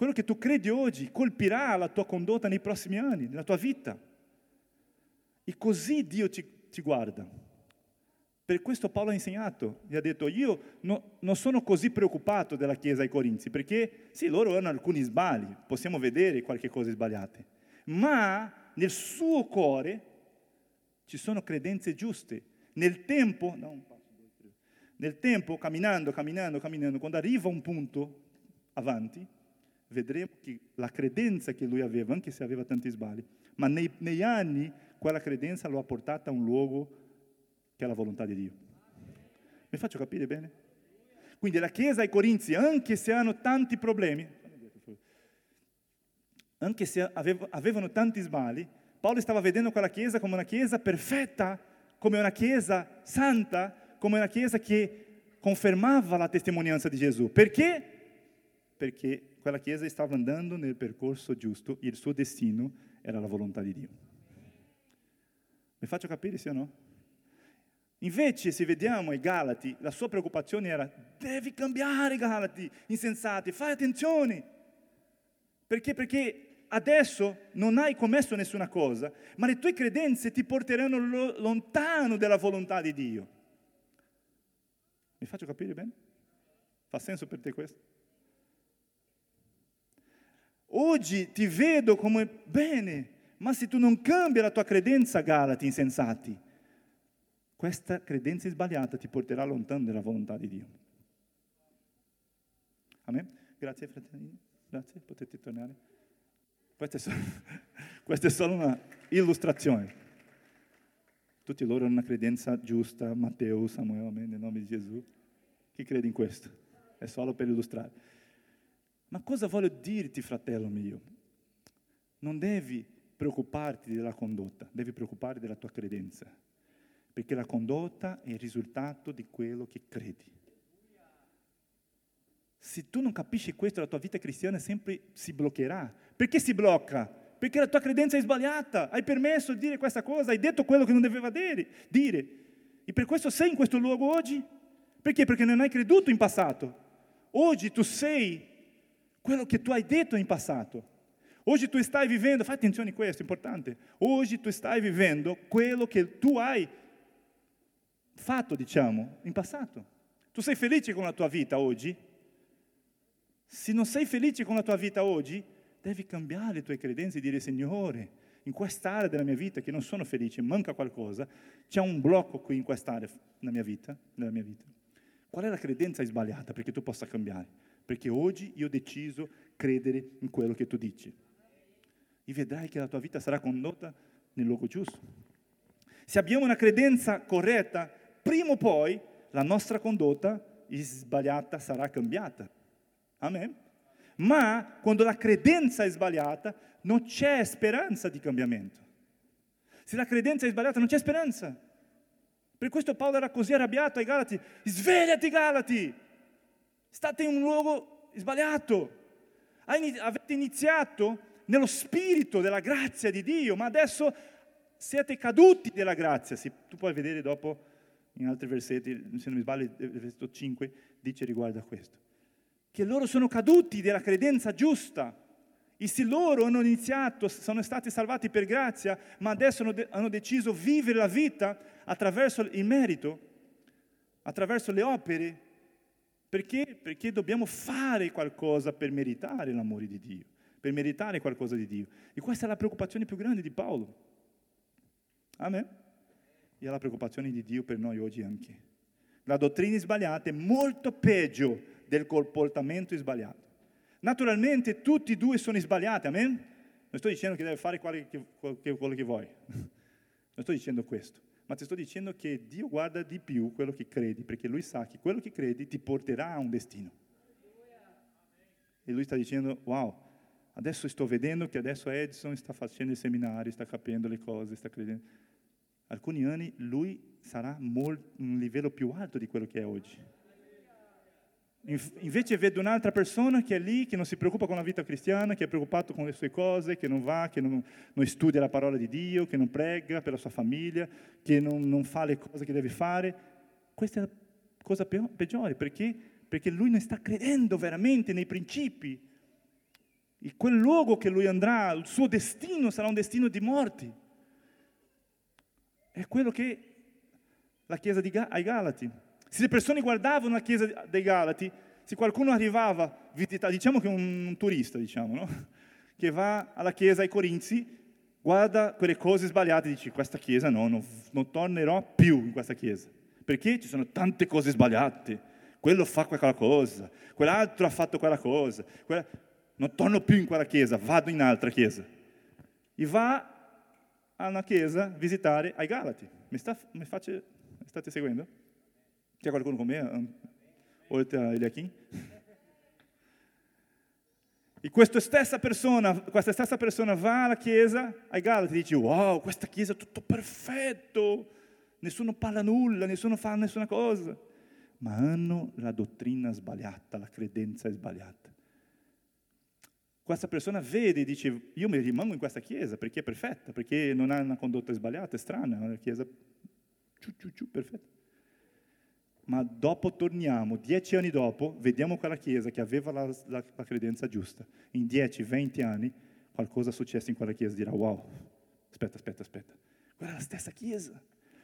Quello che tu credi oggi colpirà la tua condotta nei prossimi anni, nella tua vita. E così Dio ti, ti guarda. Per questo Paolo ha insegnato, gli ha detto, io no, non sono così preoccupato della Chiesa ai Corinzi, perché sì, loro hanno alcuni sbagli, possiamo vedere qualche cosa sbagliate, ma nel suo cuore ci sono credenze giuste. Nel tempo, no, nel tempo, camminando, camminando, camminando, quando arriva un punto avanti, vedremo che la credenza che lui aveva, anche se aveva tanti sbagli, ma nei, negli anni quella credenza lo ha portato a un luogo che è la volontà di Dio. Mi faccio capire bene? Quindi la Chiesa ai Corinzi, anche se hanno tanti problemi, anche se avevano tanti sbagli, Paolo stava vedendo quella Chiesa come una Chiesa perfetta, come una Chiesa santa, come una Chiesa che confermava la testimonianza di Gesù. Perché? Perché quella Chiesa stava andando nel percorso giusto e il suo destino era la volontà di Dio. Mi faccio capire sì o no? Invece, se vediamo i Galati, la sua preoccupazione era: devi cambiare, Galati, insensati, fai attenzione. Perché? Perché adesso non hai commesso nessuna cosa, ma le tue credenze ti porteranno lontano dalla volontà di Dio. Mi faccio capire bene? Fa senso per te questo? Oggi ti vedo come bene, ma se tu non cambi la tua credenza, Galati, insensati, questa credenza sbagliata ti porterà lontano dalla volontà di Dio. Amen? Grazie fratelli, grazie, potete tornare. Questa è, solo, questa è solo una illustrazione. Tutti loro hanno una credenza giusta, Matteo, Samuele, amen, nel nome di Gesù. Chi crede in questo? È solo per illustrare. Ma cosa voglio dirti, fratello mio? Non devi preoccuparti della condotta, devi preoccuparti della tua credenza, perché la condotta è il risultato di quello che credi. Se tu non capisci questo, la tua vita cristiana sempre si bloccherà, perché si blocca? Perché la tua credenza è sbagliata, hai permesso di dire questa cosa, hai detto quello che non doveva dire. E per questo sei in questo luogo oggi? Perché? Perché non hai creduto in passato. Oggi tu sei quello che tu hai detto in passato. Oggi tu stai vivendo, fai attenzione a questo, è importante. Oggi tu stai vivendo quello che tu hai fatto, diciamo, in passato. Tu sei felice con la tua vita oggi? Se non sei felice con la tua vita oggi, devi cambiare le tue credenze e dire Signore, in quest'area della mia vita che non sono felice, manca qualcosa, c'è un blocco qui in quest'area nella mia vita, nella mia vita. Qual è la credenza sbagliata perché tu possa cambiare? Perché oggi io ho deciso credere in quello che tu dici. E vedrai che la tua vita sarà condotta nel luogo giusto. Se abbiamo una credenza corretta, prima o poi la nostra condotta sbagliata sarà cambiata. Amen? Ma quando la credenza è sbagliata, non c'è speranza di cambiamento. Se la credenza è sbagliata, non c'è speranza. Per questo Paolo era così arrabbiato ai Galati. Svegliati Galati! State in un luogo sbagliato. Avete iniziato nello spirito della grazia di Dio, ma adesso siete caduti della grazia. tu puoi vedere dopo in altri versetti, se non mi sbaglio, il versetto 5 dice riguardo a questo che loro sono caduti della credenza giusta. E se loro hanno iniziato, sono stati salvati per grazia, ma adesso hanno, de- hanno deciso vivere la vita attraverso il merito, attraverso le opere, perché? Perché dobbiamo fare qualcosa per meritare l'amore di Dio, per meritare qualcosa di Dio. E questa è la preoccupazione più grande di Paolo. Amen? E è la preoccupazione di Dio per noi oggi anche. La dottrina sbagliata è molto peggio del comportamento sbagliato. Naturalmente tutti e due sono sbagliati, amen? Non sto dicendo che devi fare quello che vuoi, non sto dicendo questo, ma ti sto dicendo che Dio guarda di più quello che credi, perché Lui sa che quello che credi ti porterà a un destino. E Lui sta dicendo, wow, adesso sto vedendo che adesso Edison sta facendo i seminari, sta capendo le cose, sta credendo. Alcuni anni lui sarà molt, un livello più alto di quello che è oggi. Invece vedo un'altra persona che è lì, che non si preoccupa con la vita cristiana, che è preoccupato con le sue cose, che non va, che non, non studia la parola di Dio, che non prega per la sua famiglia, che non, non fa le cose che deve fare. Questa è la cosa peggiore, perché? Perché lui non sta credendo veramente nei principi E quel luogo che lui andrà, il suo destino sarà un destino di morti. È quello che la chiesa Ga- ai Galati. Se le persone guardavano la chiesa dei Galati, se qualcuno arrivava diciamo che un, un turista, diciamo, no? che va alla chiesa ai Corinzi, guarda quelle cose sbagliate e dice questa chiesa no, non, non tornerò più in questa chiesa, perché ci sono tante cose sbagliate. Quello fa quella cosa, quell'altro ha fatto quella cosa. Quella non torno più in quella chiesa, vado in altra chiesa. E va a una chiesa visitare ai Galati. Mi, sta, mi, face, mi state seguendo? C'è qualcuno con me? Oltre a Eliakim? E questa stessa, persona, questa stessa persona va alla chiesa ai Galati e dice wow, questa chiesa è tutto perfetto, nessuno parla nulla, nessuno fa nessuna cosa. Ma hanno la dottrina sbagliata, la credenza sbagliata questa persona vede e dice io mi rimango in questa chiesa perché è perfetta, perché non ha una condotta sbagliata, è strana, è una chiesa ciu, ciu, ciu, perfetta. Ma dopo torniamo, dieci anni dopo, vediamo quella chiesa che aveva la, la, la credenza giusta. In dieci, venti anni qualcosa è successo in quella chiesa, dirà wow, aspetta, aspetta, aspetta, quella è la stessa chiesa.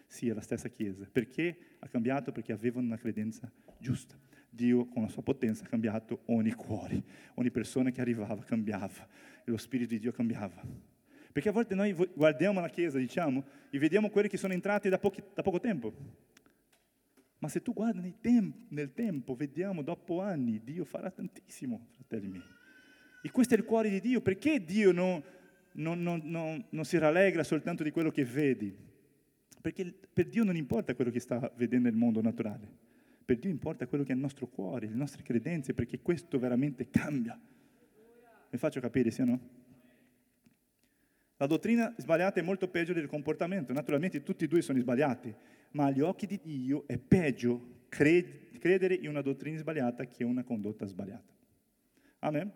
Sì, è la stessa chiesa. Perché ha cambiato? Perché avevano una credenza giusta. Dio con la sua potenza ha cambiato ogni cuore, ogni persona che arrivava cambiava, e lo Spirito di Dio cambiava. Perché a volte noi guardiamo la Chiesa, diciamo, e vediamo quelli che sono entrati da, pochi, da poco tempo. Ma se tu guardi temp- nel tempo, vediamo dopo anni, Dio farà tantissimo, fratelli miei. E questo è il cuore di Dio. Perché Dio non, non, non, non si rallegra soltanto di quello che vedi? Perché per Dio non importa quello che sta vedendo nel mondo naturale. Per Dio importa quello che è il nostro cuore, le nostre credenze, perché questo veramente cambia. Mi faccio capire, sì o no? La dottrina sbagliata è molto peggio del comportamento. Naturalmente tutti e due sono sbagliati, ma agli occhi di Dio è peggio credere in una dottrina sbagliata che una condotta sbagliata. Amen?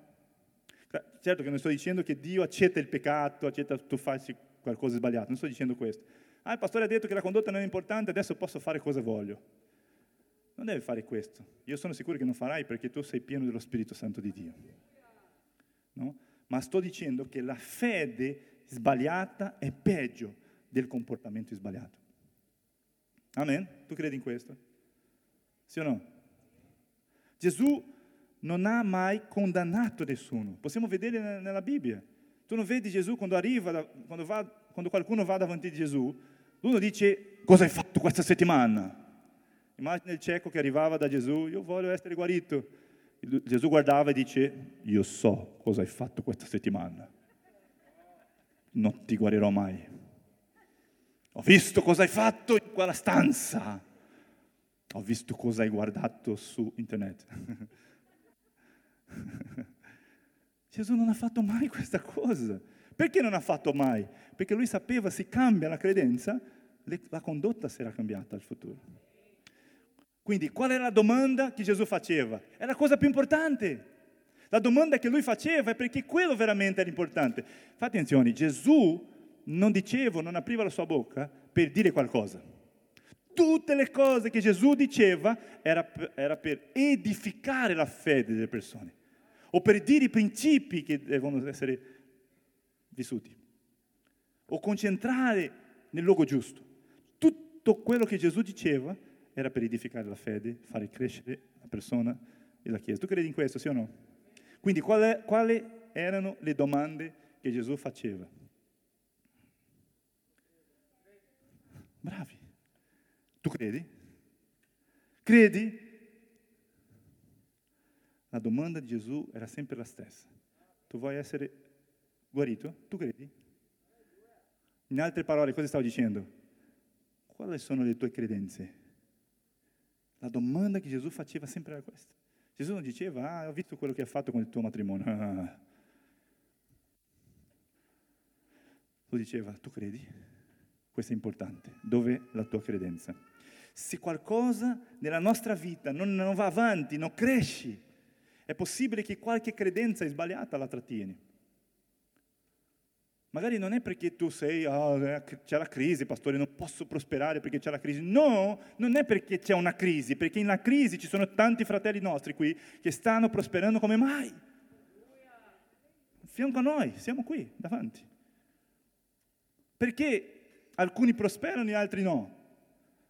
Certo che non sto dicendo che Dio accetta il peccato, accetta tu fai qualcosa di sbagliato, non sto dicendo questo. Ah, il pastore ha detto che la condotta non è importante, adesso posso fare cosa voglio. Non devi fare questo. Io sono sicuro che non farai perché tu sei pieno dello Spirito Santo di Dio. No? Ma sto dicendo che la fede sbagliata è peggio del comportamento sbagliato. Amen? Tu credi in questo? Sì o no? Gesù non ha mai condannato nessuno. Possiamo vedere nella Bibbia. Tu non vedi Gesù quando arriva, quando, va, quando qualcuno va davanti a Gesù, uno dice cosa hai fatto questa settimana? Immagina il cieco che arrivava da Gesù, io voglio essere guarito. Gesù guardava e dice, io so cosa hai fatto questa settimana. Non ti guarirò mai. Ho visto cosa hai fatto in quella stanza. Ho visto cosa hai guardato su internet. Gesù non ha fatto mai questa cosa. Perché non ha fatto mai? Perché lui sapeva se cambia la credenza, la condotta sarà cambiata al futuro. Quindi qual era la domanda che Gesù faceva? È la cosa più importante. La domanda che lui faceva è perché quello veramente era importante. Fate attenzione, Gesù non diceva, non apriva la sua bocca per dire qualcosa. Tutte le cose che Gesù diceva era, era per edificare la fede delle persone o per dire i principi che devono essere vissuti o concentrare nel luogo giusto. Tutto quello che Gesù diceva era per edificare la fede, fare crescere la persona e la Chiesa. Tu credi in questo, sì o no? Quindi quali erano le domande che Gesù faceva? Bravi. Tu credi? Credi? La domanda di Gesù era sempre la stessa. Tu vuoi essere guarito? Tu credi? In altre parole, cosa stavo dicendo? Quali sono le tue credenze? La domanda che Gesù faceva sempre era questa. Gesù non diceva, ah, ho visto quello che hai fatto con il tuo matrimonio. Lui diceva, tu credi? Questo è importante. Dove la tua credenza? Se qualcosa nella nostra vita non, non va avanti, non cresci, è possibile che qualche credenza sbagliata la trattieni. Magari non è perché tu sei, oh, c'è la crisi, pastore, non posso prosperare perché c'è la crisi. No, non è perché c'è una crisi, perché nella crisi ci sono tanti fratelli nostri qui che stanno prosperando come mai. fianco a noi, siamo qui, davanti. Perché alcuni prosperano e altri no?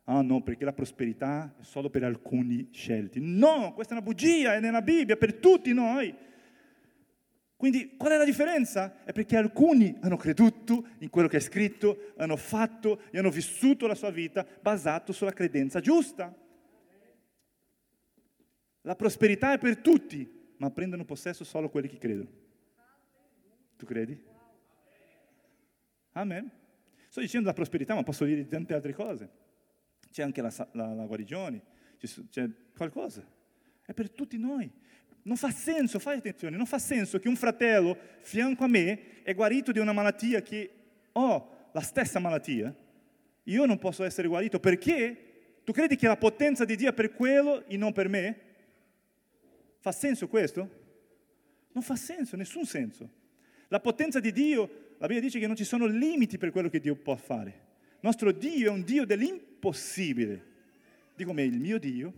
Ah no, perché la prosperità è solo per alcuni scelti. No, questa è una bugia, è nella Bibbia, per tutti noi. Quindi qual è la differenza? È perché alcuni hanno creduto in quello che è scritto, hanno fatto e hanno vissuto la sua vita basato sulla credenza giusta. La prosperità è per tutti, ma prendono possesso solo quelli che credono. Tu credi? Amen. Sto dicendo la prosperità, ma posso dire tante altre cose. C'è anche la, la, la guarigione, c'è qualcosa. È per tutti noi. Non fa senso, fai attenzione, non fa senso che un fratello fianco a me è guarito di una malattia che ho la stessa malattia. Io non posso essere guarito perché tu credi che la potenza di Dio è per quello e non per me? Fa senso questo? Non fa senso, nessun senso. La potenza di Dio, la Bibbia dice che non ci sono limiti per quello che Dio può fare. Il nostro Dio è un Dio dell'impossibile. Dico me, il mio Dio,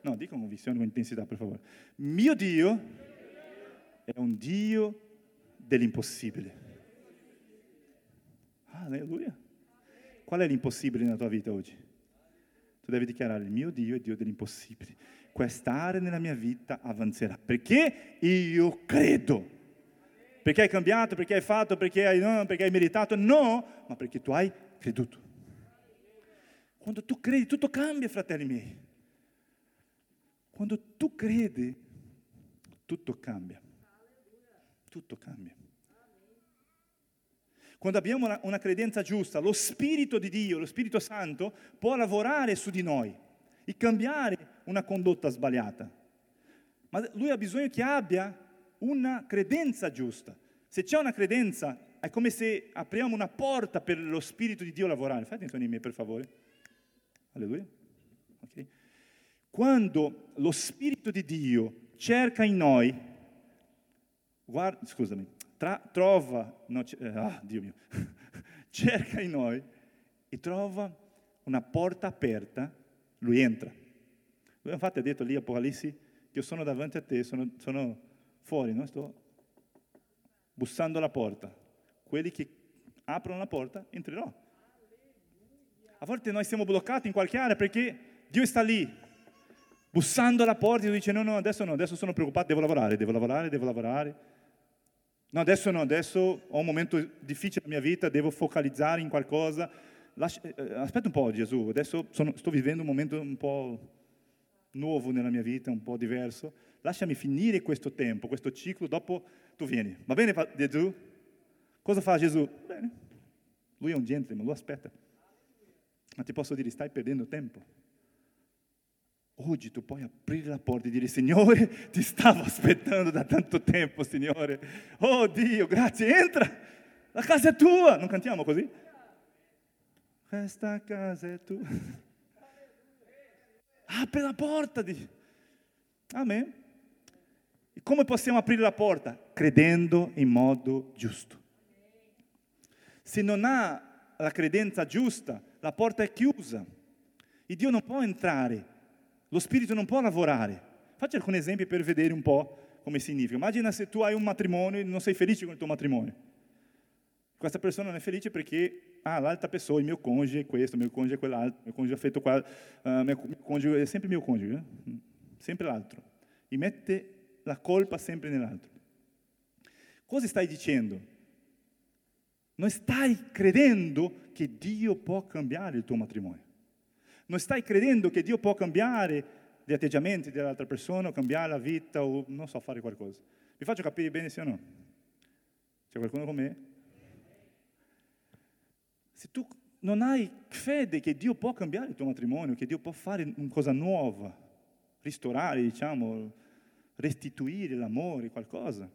no, dico con visione, con intensità, per favore. Mio Dio è un Dio dell'impossibile. Alleluia. Qual è l'impossibile nella tua vita oggi? Tu devi dichiarare, il mio Dio è Dio dell'impossibile questa area nella mia vita avanzerà. Perché io credo. Perché hai cambiato, perché hai fatto, perché hai, no, perché hai meritato? No, ma perché tu hai creduto. Quando tu credi, tutto cambia, fratelli miei. Quando tu credi, tutto cambia. Tutto cambia. Quando abbiamo una, una credenza giusta, lo Spirito di Dio, lo Spirito Santo, può lavorare su di noi e cambiare una condotta sbagliata, ma lui ha bisogno che abbia una credenza giusta. Se c'è una credenza, è come se apriamo una porta per lo Spirito di Dio lavorare. Fate attenzione a me, per favore. Alleluia. Okay. Quando lo Spirito di Dio cerca in noi, guarda, scusami, tra, trova, no, eh, ah, Dio mio, cerca in noi e trova una porta aperta, lui entra. Lui infatti ha detto lì Apocalisse io sono davanti a te, sono, sono fuori, no? sto bussando alla porta. Quelli che aprono la porta, entrerò. A volte noi siamo bloccati in qualche area perché Dio sta lì, bussando alla porta e dice no, no, adesso no, adesso sono preoccupato, devo lavorare, devo lavorare, devo lavorare. No, adesso no, adesso ho un momento difficile nella mia vita, devo focalizzare in qualcosa. Lascia, eh, eh aspetta un po' Gesù, adesso sono, sto vivendo un momento un po' nuovo nella mia vita, un po' diverso. Lasciami finire questo tempo, questo ciclo, dopo tu vieni. Va bene Gesù? Cosa fa Gesù? Bene. Lui è un gentleman, lo aspetta. Ma ti posso dire, stai perdendo tempo. Oggi tu puoi aprire la porta e dire, Signore, ti stavo aspettando da tanto tempo, Signore. Oh Dio, grazie, entra. La casa è tua. Non cantiamo così? Questa casa è tua. Apri la porta. Di... Amen. E come possiamo aprire la porta? Credendo in modo giusto. Se non ha la credenza giusta, la porta è chiusa. E Dio non può entrare, lo Spirito non può lavorare. Faccio alcuni esempi per vedere un po' come significa. Immagina se tu hai un matrimonio e non sei felice con il tuo matrimonio. Questa persona non è felice perché ah, l'altra pessoa, il mio cônjuge è questo, il mio cônjuge è quell'altro, il mio cônjuge ha fatto qua, uh, mio, mio cônjuge è sempre il mio cônjuge, eh? sempre l'altro. E mette la colpa sempre nell'altro. Cosa stai dicendo? Non stai credendo che Dio può cambiare il tuo matrimonio. Non stai credendo che Dio può cambiare gli atteggiamenti dell'altra persona, o cambiare la vita o non so fare qualcosa. Vi faccio capire bene sì o no? C'è qualcuno con me? Se tu non hai fede che Dio può cambiare il tuo matrimonio, che Dio può fare una cosa nuova, ristorare, diciamo, restituire l'amore, qualcosa,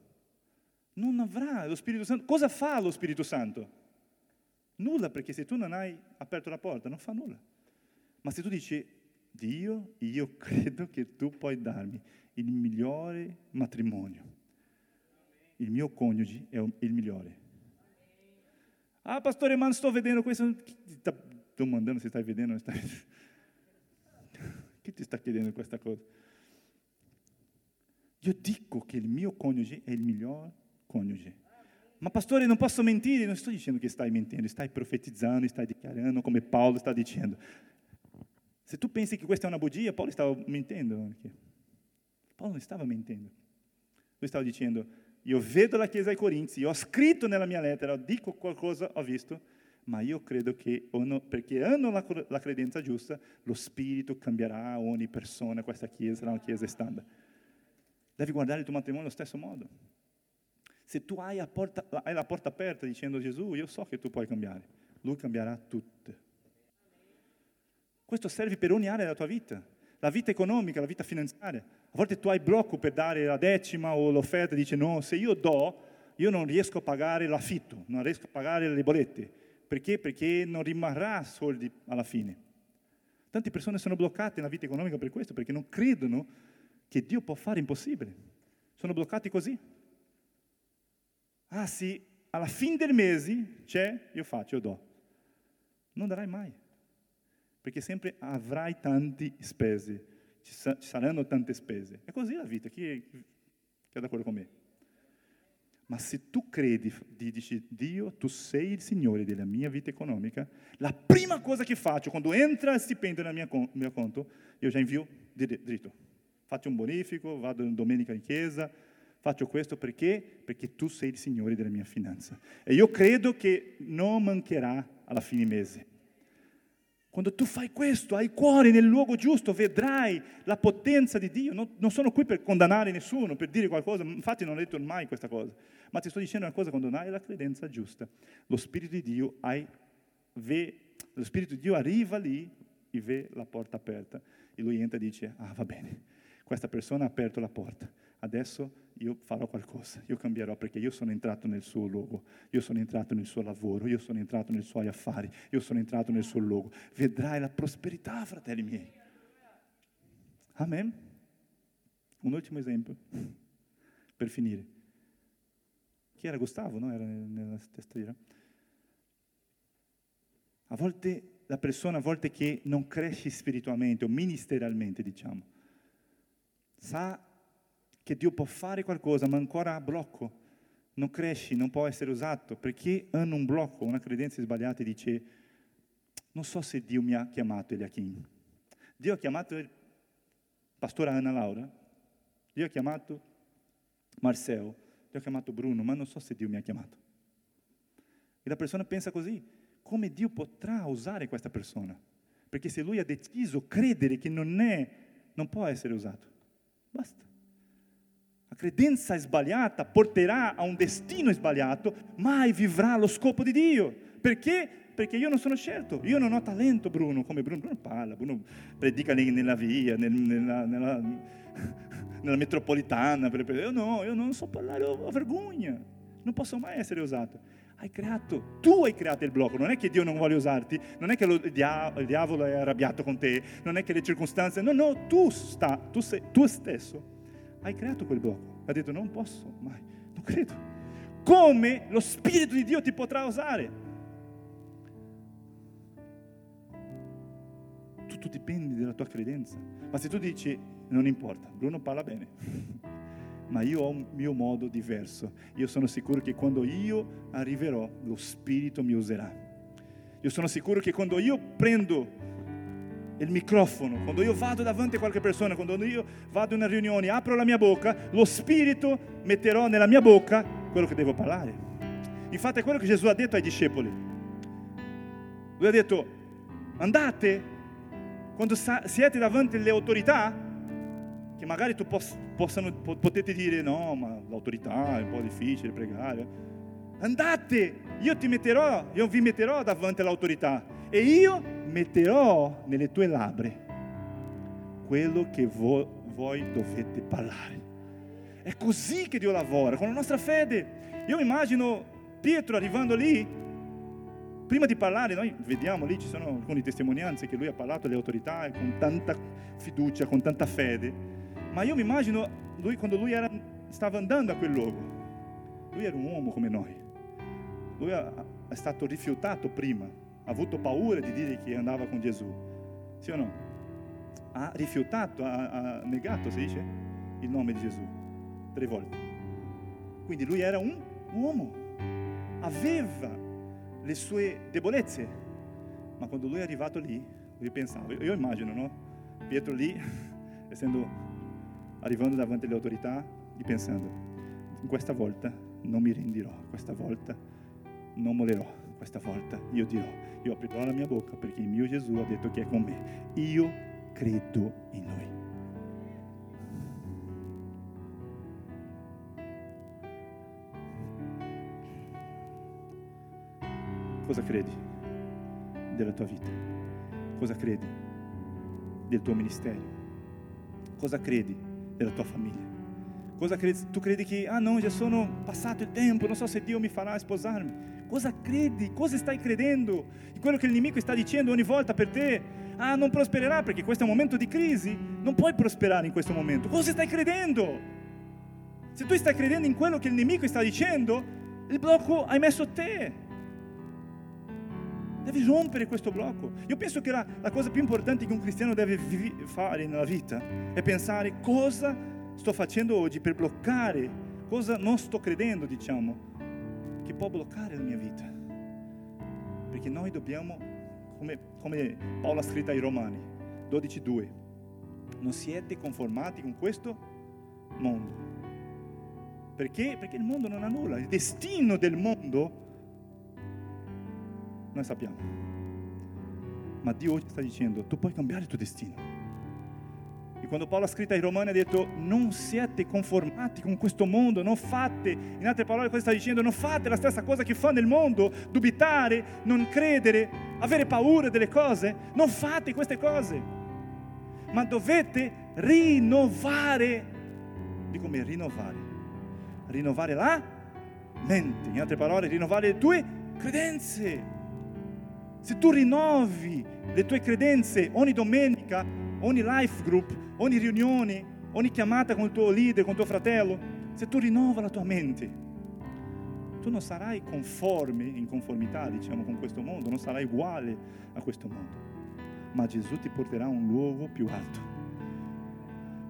non avrà lo Spirito Santo. Cosa fa lo Spirito Santo? Nulla, perché se tu non hai aperto la porta, non fa nulla. Ma se tu dici, Dio, io credo che tu puoi darmi il migliore matrimonio. Il mio coniuge è il migliore. Ah, pastore, ma non sto vedendo questo. Sto domandando se stai vedendo stai... Chi ti sta chiedendo questa cosa? Io dico che il mio coniuge è il migliore coniuge. Ma pastore, non posso mentire, non sto dicendo che stai mentendo, stai profetizzando, stai dichiarando come Paolo sta dicendo. Se tu pensi che questa è una bugia, Paolo stava mentendo. Paolo non stava mentendo. Lui stava dicendo, io vedo la Chiesa ai Corinzi, io ho scritto nella mia lettera, dico qualcosa, ho visto, ma io credo che perché hanno la, la credenza giusta, lo Spirito cambierà ogni persona, questa Chiesa sarà una Chiesa standard. Devi guardare il tuo matrimonio allo stesso modo. Se tu hai, porta, hai la porta aperta dicendo Gesù, io so che tu puoi cambiare, Lui cambierà tutto. Questo serve per ogni area della tua vita, la vita economica, la vita finanziaria. A volte tu hai blocco per dare la decima o l'offerta, dici no, se io do, io non riesco a pagare l'affitto, non riesco a pagare le bollette. Perché? Perché non rimarrà soldi alla fine. Tante persone sono bloccate nella vita economica per questo, perché non credono che Dio può fare impossibile. Sono bloccati così. Ah sì, alla fine del mese c'è, io faccio, io do. Non darai mai, perché sempre avrai tante spese, ci, saranno tante spese. È così la vita, chi è, chi è d'accordo con me? Ma se tu credi, dici, Dio, tu sei il Signore della mia vita economica, la prima cosa che faccio quando entra il stipendio nel mio conto, io già invio dritto. Faccio un bonifico, vado domenica in chiesa, faccio questo perché? Perché tu sei il Signore della mia finanza. E io credo che non mancherà alla fine mese. Quando tu fai questo, hai il cuore nel luogo giusto, vedrai la potenza di Dio. Non, non, sono qui per condannare nessuno, per dire qualcosa, infatti non ho detto mai questa cosa, ma ti sto dicendo una cosa, quando hai la credenza giusta, lo Spirito di Dio, hai, ve, lo Spirito di Dio arriva lì e vede la porta aperta. E lui entra e dice, ah va bene, questa persona ha aperto la porta, adesso io farò qualcosa, io cambierò perché io sono entrato nel suo luogo, io sono entrato nel suo lavoro, io sono entrato nei suoi affari, io sono entrato nel suo luogo. Vedrai la prosperità, fratelli miei. Amen. Un ultimo esempio, per finire. Chi era Gustavo, no? Era nella testa A volte la persona, a volte che non cresce spiritualmente o ministerialmente, diciamo, sa che Dio può fare qualcosa, ma ancora ha blocco, non cresci, non può essere usato, perché hanno un blocco, una credenza sbagliata dice, non so se Dio mi ha chiamato Eliachim. Dio ha chiamato il pastore Anna Laura, Dio ha chiamato Marcel, Dio ha chiamato Bruno, ma non so se Dio mi ha chiamato. E la persona pensa così, come Dio potrà usare questa persona? Perché se lui ha deciso credere che non è, non può essere usato. Basta. La credenza sbagliata porterà a un destino sbagliato, mai vivrà lo scopo di Dio. Perché? Perché io non sono scelto, io non ho talento, Bruno, come Bruno, Bruno parla, Bruno predica nella via, nel, nella, nella, nella, metropolitana, io no, io non so parlare, ho vergogna, non posso mai essere usato. Hai creato, tu hai creato il blocco, non è che Dio non vuole usarti, non è che lo, il, diavolo è arrabbiato con te, non è che le circostanze, no, no, tu, sta, tu, sei, tu stesso hai creato quel blocco. Ha detto non posso mai, non credo. Come lo Spirito di Dio ti potrà usare? Tutto dipende dalla tua credenza. Ma se tu dici non importa, Bruno parla bene, ma io ho un mio modo diverso. Io sono sicuro che quando io arriverò, lo Spirito mi userà. Io sono sicuro che quando io prendo il microfono, quando io vado davanti a qualche persona, quando io vado in una riunione, apro la mia bocca, lo Spirito metterò nella mia bocca quello che devo parlare. Infatti è quello che Gesù ha detto ai discepoli. Lui ha detto, andate, quando siete davanti alle autorità, che magari tu poss- possano, potete dire, no, ma l'autorità è un po' difficile pregare. Andate, io ti metterò, io vi metterò davanti all'autorità e io metterò nelle tue labbra quello che vo- voi dovete parlare. È così che Dio lavora, con la nostra fede. Io immagino Pietro arrivando lì, prima di parlare, noi vediamo lì, ci sono alcune testimonianze che lui ha parlato alle autorità con tanta fiducia, con tanta fede. Ma io mi immagino lui quando lui era, stava andando a quel luogo. Lui era un uomo come noi. Lui è stato rifiutato prima, ha avuto paura di dire che andava con Gesù. Sì o no? Ha rifiutato, ha, ha negato, si dice, il nome di Gesù. Tre volte. Quindi lui era un uomo, aveva le sue debolezze, ma quando lui è arrivato lì, lui pensava, io immagino, no? Pietro lì, essendo, arrivando davanti alle autorità, e pensando, questa volta non mi renderò, questa volta non mollerò, questa volta io dirò, io aprirò la mia bocca perché il mio Gesù ha detto che è con me, io credo in lui. Cosa credi della tua vita? Cosa credi del tuo ministero? Cosa credi della tua famiglia? Cosa credi? Tu credi che, ah no, già sono passato il tempo, non so se Dio mi farà sposarmi. Cosa credi? Cosa stai credendo? In quello che il nemico sta dicendo ogni volta per te? Ah, non prospererà perché questo è un momento di crisi. Non puoi prosperare in questo momento. Cosa stai credendo? Se tu stai credendo in quello che il nemico sta dicendo, il blocco hai messo te. Devi rompere questo blocco. Io penso che la, la cosa più importante che un cristiano deve vi- fare nella vita è pensare cosa sto facendo oggi per bloccare, cosa non sto credendo, diciamo, che può bloccare la mia vita. Perché noi dobbiamo, come, come Paolo ha scritto ai Romani, 12.2, non siete conformati con questo mondo. Perché? Perché il mondo non ha nulla, il destino del mondo noi sappiamo. Ma Dio oggi sta dicendo, tu puoi cambiare il tuo destino. E quando Paolo ha scritto ai Romani ha detto, non siete conformati con questo mondo, non fate, in altre parole cosa sta dicendo, non fate la stessa cosa che fa nel mondo, dubitare, non credere, avere paura delle cose, non fate queste cose, ma dovete rinnovare, dico me, rinnovare, rinnovare la mente, in altre parole, rinnovare le tue credenze. Se tu rinnovi le tue credenze ogni domenica, ogni life group, ogni riunione, ogni chiamata con il tuo leader, con il tuo fratello, se tu rinnova la tua mente, tu non sarai conforme, in conformità diciamo con questo mondo, non sarai uguale a questo mondo, ma Gesù ti porterà a un luogo più alto.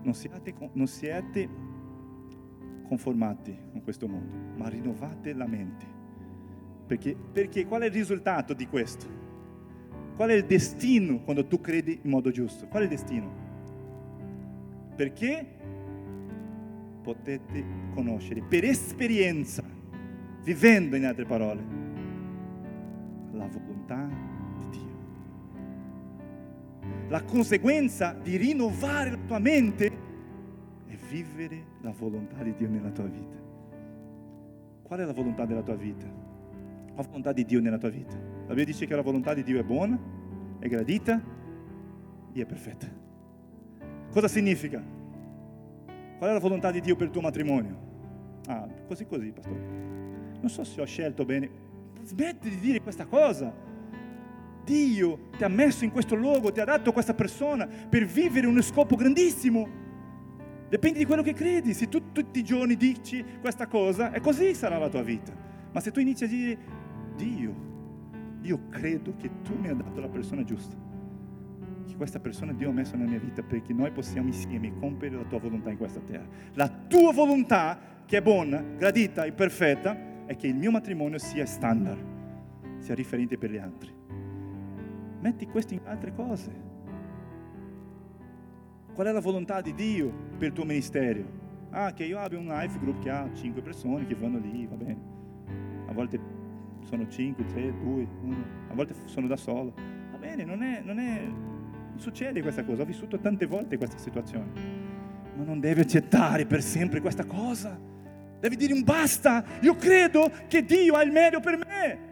Non siate, non siate conformati con questo mondo, ma rinnovate la mente. Perché, perché qual è il risultato di questo? Qual è il destino quando tu credi in modo giusto? Qual è il destino? Perché potete conoscere per esperienza, vivendo in altre parole, la volontà di Dio. La conseguenza di rinnovare la tua mente è vivere la volontà di Dio nella tua vita. Qual è la volontà della tua vita? La volontà di Dio nella tua vita la Bibbia dice che la volontà di Dio è buona, è gradita e è perfetta. Cosa significa? Qual è la volontà di Dio per il tuo matrimonio? Ah, così così, pastore. Non so se ho scelto bene. Smetti di dire questa cosa. Dio ti ha messo in questo luogo, ti ha dato questa persona per vivere uno scopo grandissimo. Dipende di quello che credi. Se tu tutti i giorni dici questa cosa, e così sarà la tua vita. Ma se tu inizi a dire, Dio, io credo che tu mi hai dato la persona giusta. Che questa persona Dio ha messo nella mia vita perché noi possiamo insieme compiere la tua volontà in questa terra. La tua volontà, che è buona, gradita e perfetta, è che il mio matrimonio sia standard, sia riferente per gli altri. Metti questo in altre cose. Qual è la volontà di Dio per il tuo ministero? Ah, che io abbia un life group che ha cinque persone che vanno lì, va bene. A volte sono 5, 3, 2, 1, a volte sono da solo. Va bene, non è, non è, succede questa cosa, ho vissuto tante volte questa situazione. Ma non devi accettare per sempre questa cosa. Devi dire un basta, io credo che Dio ha il meglio per me.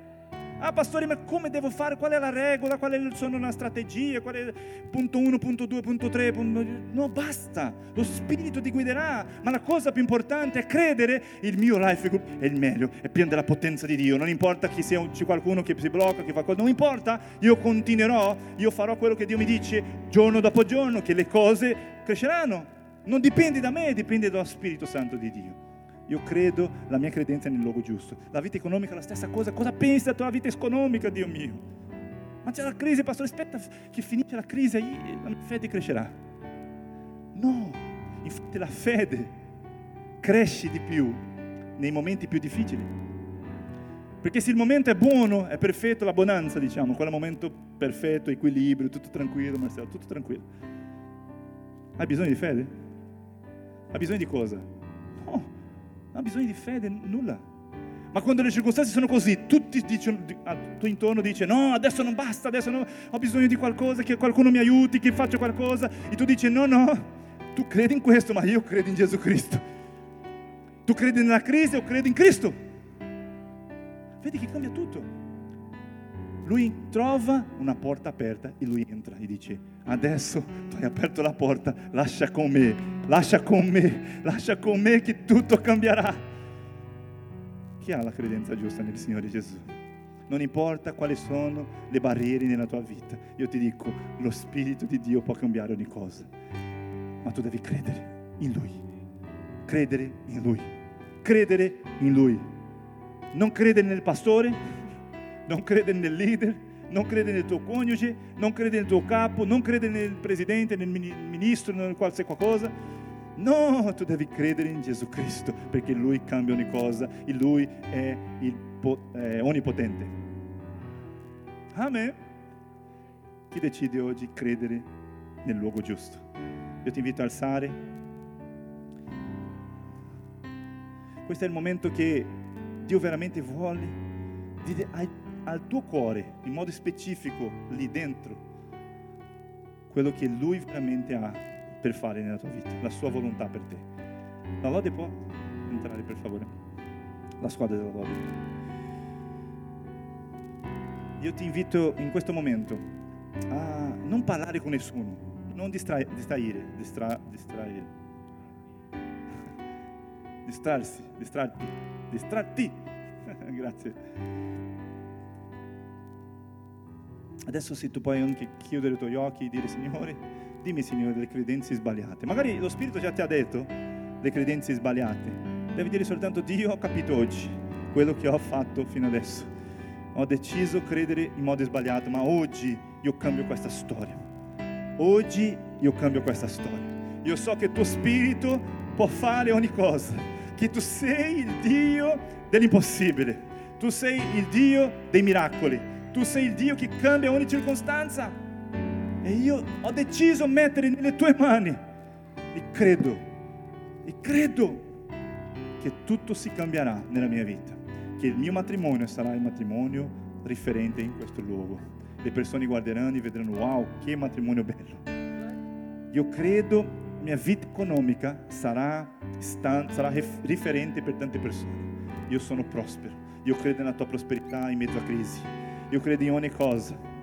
Ah, pastore, ma come devo fare? Qual è la regola? Qual è la strategia? Qual è punto 1, punto 2, punto 3? Punto... No, basta. Lo Spirito ti guiderà. Ma la cosa più importante è credere il mio life group è il meglio, è pieno della potenza di Dio. Non importa chi sia c'è qualcuno che si blocca, che fa qualcosa, non importa. Io continuerò, io farò quello che Dio mi dice giorno dopo giorno, che le cose cresceranno. Non dipende da me, dipende dallo Spirito Santo di Dio. Io credo la mia credenza nel luogo giusto. La vita economica è la stessa cosa. Cosa pensi della tua vita economica, Dio mio? Ma c'è la crisi, pastore, aspetta che finisce la crisi, e la mia fede crescerà. No, infatti la fede cresce di più nei momenti più difficili. Perché se il momento è buono, è perfetto, la bonanza, diciamo, quel momento perfetto, equilibrio, tutto tranquillo, Marcello, tutto tranquillo. Hai bisogno di fede? Hai bisogno di cosa? No, non hai bisogno di fede, nulla. Ma quando le circostanze sono così, tutti dicono, al tuo intorno dice no, adesso non basta, adesso no, ho bisogno di qualcosa, che qualcuno mi aiuti, che faccia qualcosa. E tu dici no, no, tu credi in questo, ma io credo in Gesù Cristo. Tu credi nella crisi o credi in Cristo? Vedi che cambia tutto. Lui trova una porta aperta e lui entra e dice, adesso tu hai aperto la porta, lascia con me, lascia con me, lascia con me che tutto cambierà. Chi ha la credenza giusta nel Signore Gesù? Non importa quali sono le barriere nella tua vita, io ti dico, lo Spirito di Dio può cambiare ogni cosa, ma tu devi credere in Lui, credere in Lui, credere in Lui. Non credere nel pastore, non credere nel leader, non credere nel tuo coniuge, non credere nel tuo capo, non credere nel presidente, nel ministro, nel qualsiasi cosa No, tu devi credere in Gesù Cristo perché Lui cambia ogni cosa e Lui è, il, è onnipotente. Amen. Chi decide oggi credere nel luogo giusto? Io ti invito a alzare. Questo è il momento che Dio veramente vuole dire al, tuo cuore, in modo specifico, lì dentro, quello che Lui veramente ha per fare nella tua vita, la sua volontà per te. La lode può entrare per favore, la squadra della lode. Io ti invito in questo momento a non parlare con nessuno, non distraire, distraire, distra, distraire, distrarsi, distrarti, distratti. Grazie. Adesso se tu puoi anche chiudere i tuoi occhi e dire Signore, dimmi Signore le credenze sbagliate. Magari lo Spirito già ti ha detto le credenze sbagliate. Devi dire soltanto Dio ho capito oggi quello che ho fatto fino adesso. Ho deciso credere in modo sbagliato, ma oggi io cambio questa storia. Oggi io cambio questa storia. Io so che tuo spirito può fare ogni cosa, che tu sei il Dio dell'impossibile. Tu sei il Dio dei miracoli. Tu sei il Dio che cambia ogni circostanza. E io ho deciso di mettere nelle tue mani. E credo, e credo che tutto si cambierà nella mia vita. Che il mio matrimonio sarà il matrimonio riferente in questo luogo. Le persone guarderanno e vedranno, wow, che matrimonio bello. Io credo mia vita economica sarà, sta, sarà riferente per tante persone. Io sono prospero. Io credo nella tua prosperità in mezzo alla crisi. Io credo in ogni cosa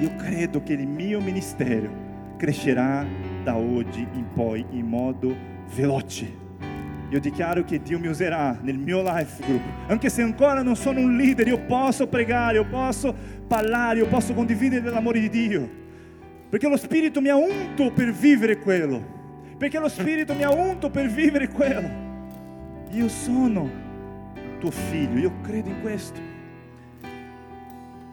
io credo che il mio ministero crescerà da oggi in poi in modo veloce. Io dichiaro che Dio mi userà nel mio life group, anche se ancora non sono un leader, io posso pregare, io posso parlare, io posso condividere l'amore di Dio, perché lo Spirito mi ha unto per vivere quello, perché lo Spirito mi ha unto per vivere quello. Io sono tuo figlio, io credo in questo.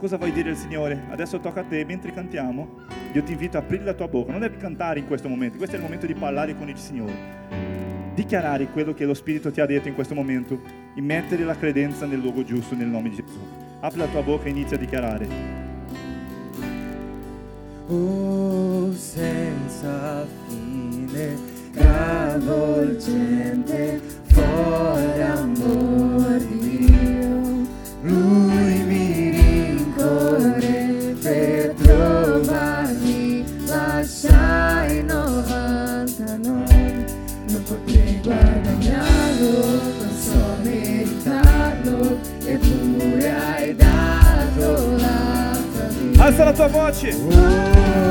Cosa vuoi dire al Signore? Adesso tocca a te, mentre cantiamo, io ti invito a aprire la tua bocca. Non devi cantare in questo momento, questo è il momento di parlare con il Signore. Dichiarare quello che lo Spirito ti ha detto in questo momento e mettere la credenza nel luogo giusto nel nome di Gesù. Apri la tua bocca e inizia a dichiarare. Oh, senza fine, travolgente, fuori amor di Dio, tua voce,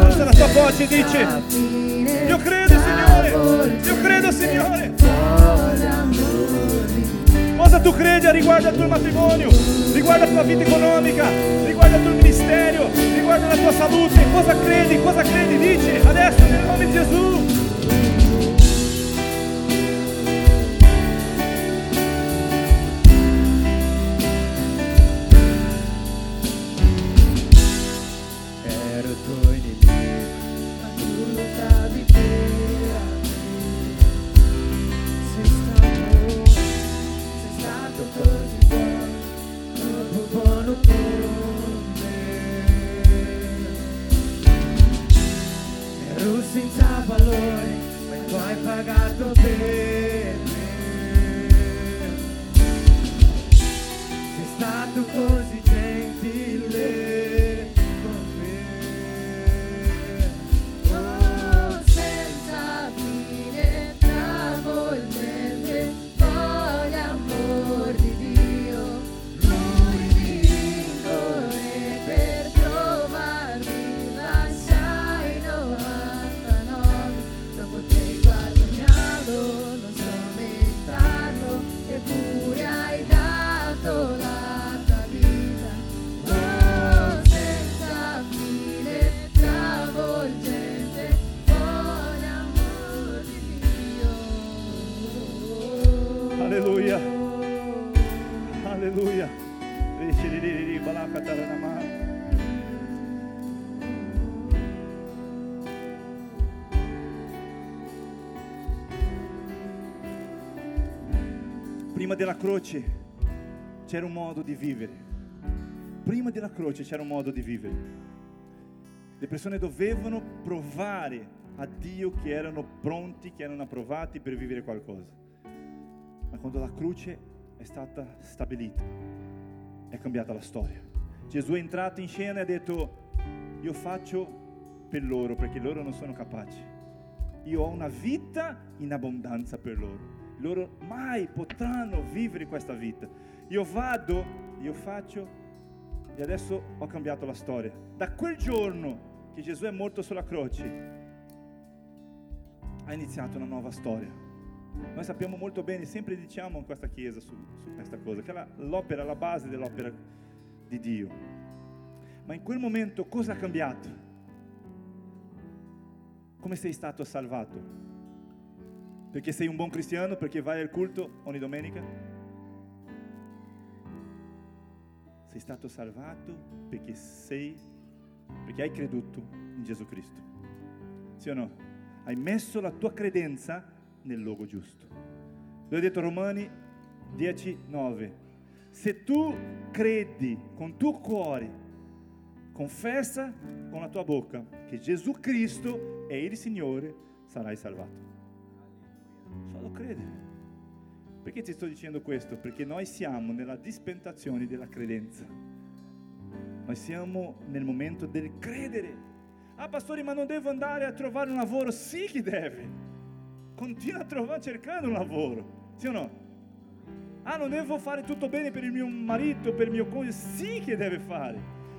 alza la tua voce dice, io credo Signore, io credo Signore. Cosa tu credi riguardo al tuo matrimonio, riguardo alla tua vita economica, riguardo al tuo ministero, riguardo alla tua salute? Cosa credi? Cosa credi? Dici adesso nel nome di Gesù. Della croce c'era un modo di vivere. Prima della croce c'era un modo di vivere. Le persone dovevano provare a Dio che erano pronti, che erano approvati per vivere qualcosa. Ma quando la croce è stata stabilita, è cambiata la storia. Gesù è entrato in scena e ha detto, io faccio per loro perché loro non sono capaci. Io ho una vita in abbondanza per loro. Loro mai potranno vivere questa vita. Io vado, io faccio e adesso ho cambiato la storia. Da quel giorno che Gesù è morto sulla croce, ha iniziato una nuova storia. Noi sappiamo molto bene, sempre diciamo in questa chiesa su, su questa cosa, che la- l'opera la base dell'opera di Dio. Ma in quel momento cosa ha cambiato? Come sei stato salvato? Perché sei un buon cristiano? Perché vai al culto ogni domenica? Sei stato salvato perché sei, perché hai creduto in Gesù Cristo. Sì o no? Hai messo la tua credenza nel luogo giusto. Lui ha detto Romani 10, 9. Se tu credi con tuo cuore, confessa con la tua bocca che Gesù Cristo è il Signore, sarai salvato. Solo crede. Perché ti sto dicendo questo? Perché noi siamo nella dispensazione della credenza. Noi siamo nel momento del credere. Ah, pastore, ma non devo andare a trovare un lavoro? Sì che deve. Continua a trovare, cercando un lavoro. Sì o no? Ah, non devo fare tutto bene per il mio marito, per il mio coniuge? Sì che deve fare.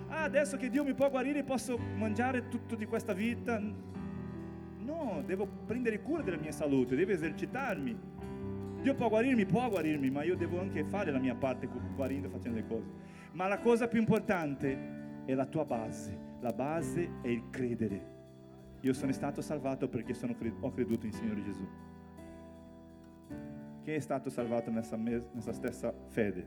Ah, adesso che Dio mi può guarire posso mangiare tutto di questa vita? No, devo prendere cura della mia salute, devo esercitarmi. Dio può guarirmi, può guarirmi, ma io devo anche fare la mia parte gu- guarendo facendo le cose. Ma la cosa più importante è la tua base. La base è il credere. Io sono stato salvato perché sono ho creduto in Signore Gesù. Chi è stato salvato nessa, mes- stessa fede?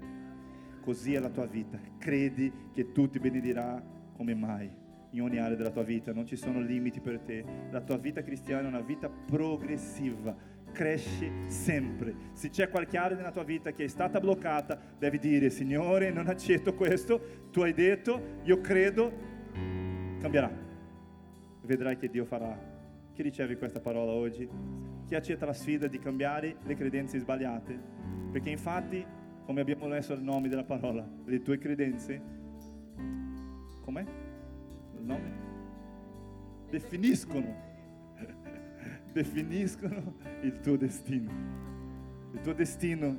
Così è la tua vita. Credi che tu ti benedirà come mai in ogni area della tua vita. Non ci sono limiti per te. La tua vita cristiana è una vita progressiva. Cresce sempre. Se c'è qualche area nella tua vita che è stata bloccata, devi dire: Signore, non accetto questo. Tu hai detto, io credo, cambierà. Vedrai che Dio farà. Chi riceve questa parola oggi? Chi accetta la sfida di cambiare le credenze sbagliate? Perché infatti, come abbiamo messo il nome della parola, le tue credenze, com'è? Nome? Definiscono, definiscono il tuo destino. Il tuo destino,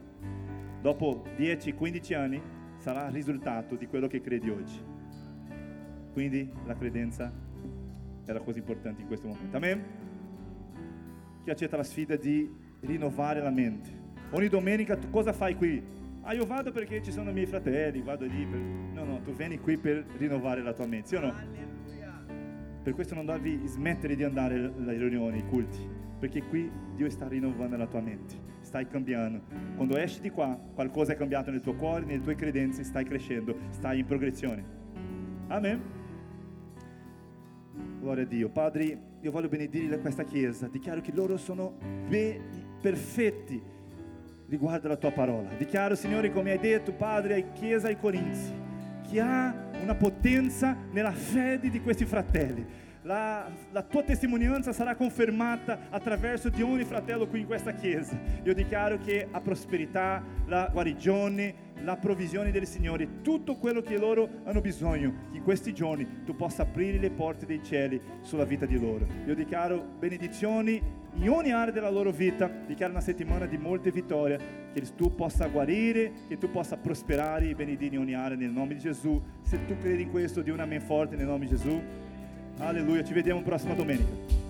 dopo 10-15 anni, sarà il risultato di quello che credi oggi. Quindi la credenza è la cosa importante in questo momento. Amen? Chi accetta la sfida di rinnovare la mente. Ogni domenica tu cosa fai qui? Ah, io vado perché ci sono i miei fratelli, vado lì per... No, no, tu vieni qui per rinnovare la tua mente, sì o no? Per questo non devi smettere di andare alle riunioni, ai culti, perché qui Dio sta rinnovando la tua mente, stai cambiando. Quando esci di qua, qualcosa è cambiato nel tuo cuore, nelle tue credenze, stai crescendo, stai in progressione. Amen. Gloria a Dio. Padre, io voglio benedire questa chiesa. Dichiaro che loro sono be- perfetti riguardo alla tua parola. Dichiaro, Signore, come hai detto, Padre, ai chiesa ai Corinzi, che ha una potenza nella fede di questi fratelli. la, la, tua testimonianza sarà confermata attraverso di ogni fratello qui in questa chiesa. Io dichiaro che la prosperità, la guarigione, la provvisione del Signore, tutto quello che loro hanno bisogno, che in questi giorni tu possa aprire le porte dei cieli sulla vita di loro. Io dichiaro benedizioni in ogni area della loro vita, dichiaro una settimana di molte vittorie, che tu possa guarire, che tu possa prosperare e benedire in ogni area nel nome di Gesù. Se tu credi in questo, di un amen forte nel nome di Gesù. Alleluia, ci vediamo prossima domenica.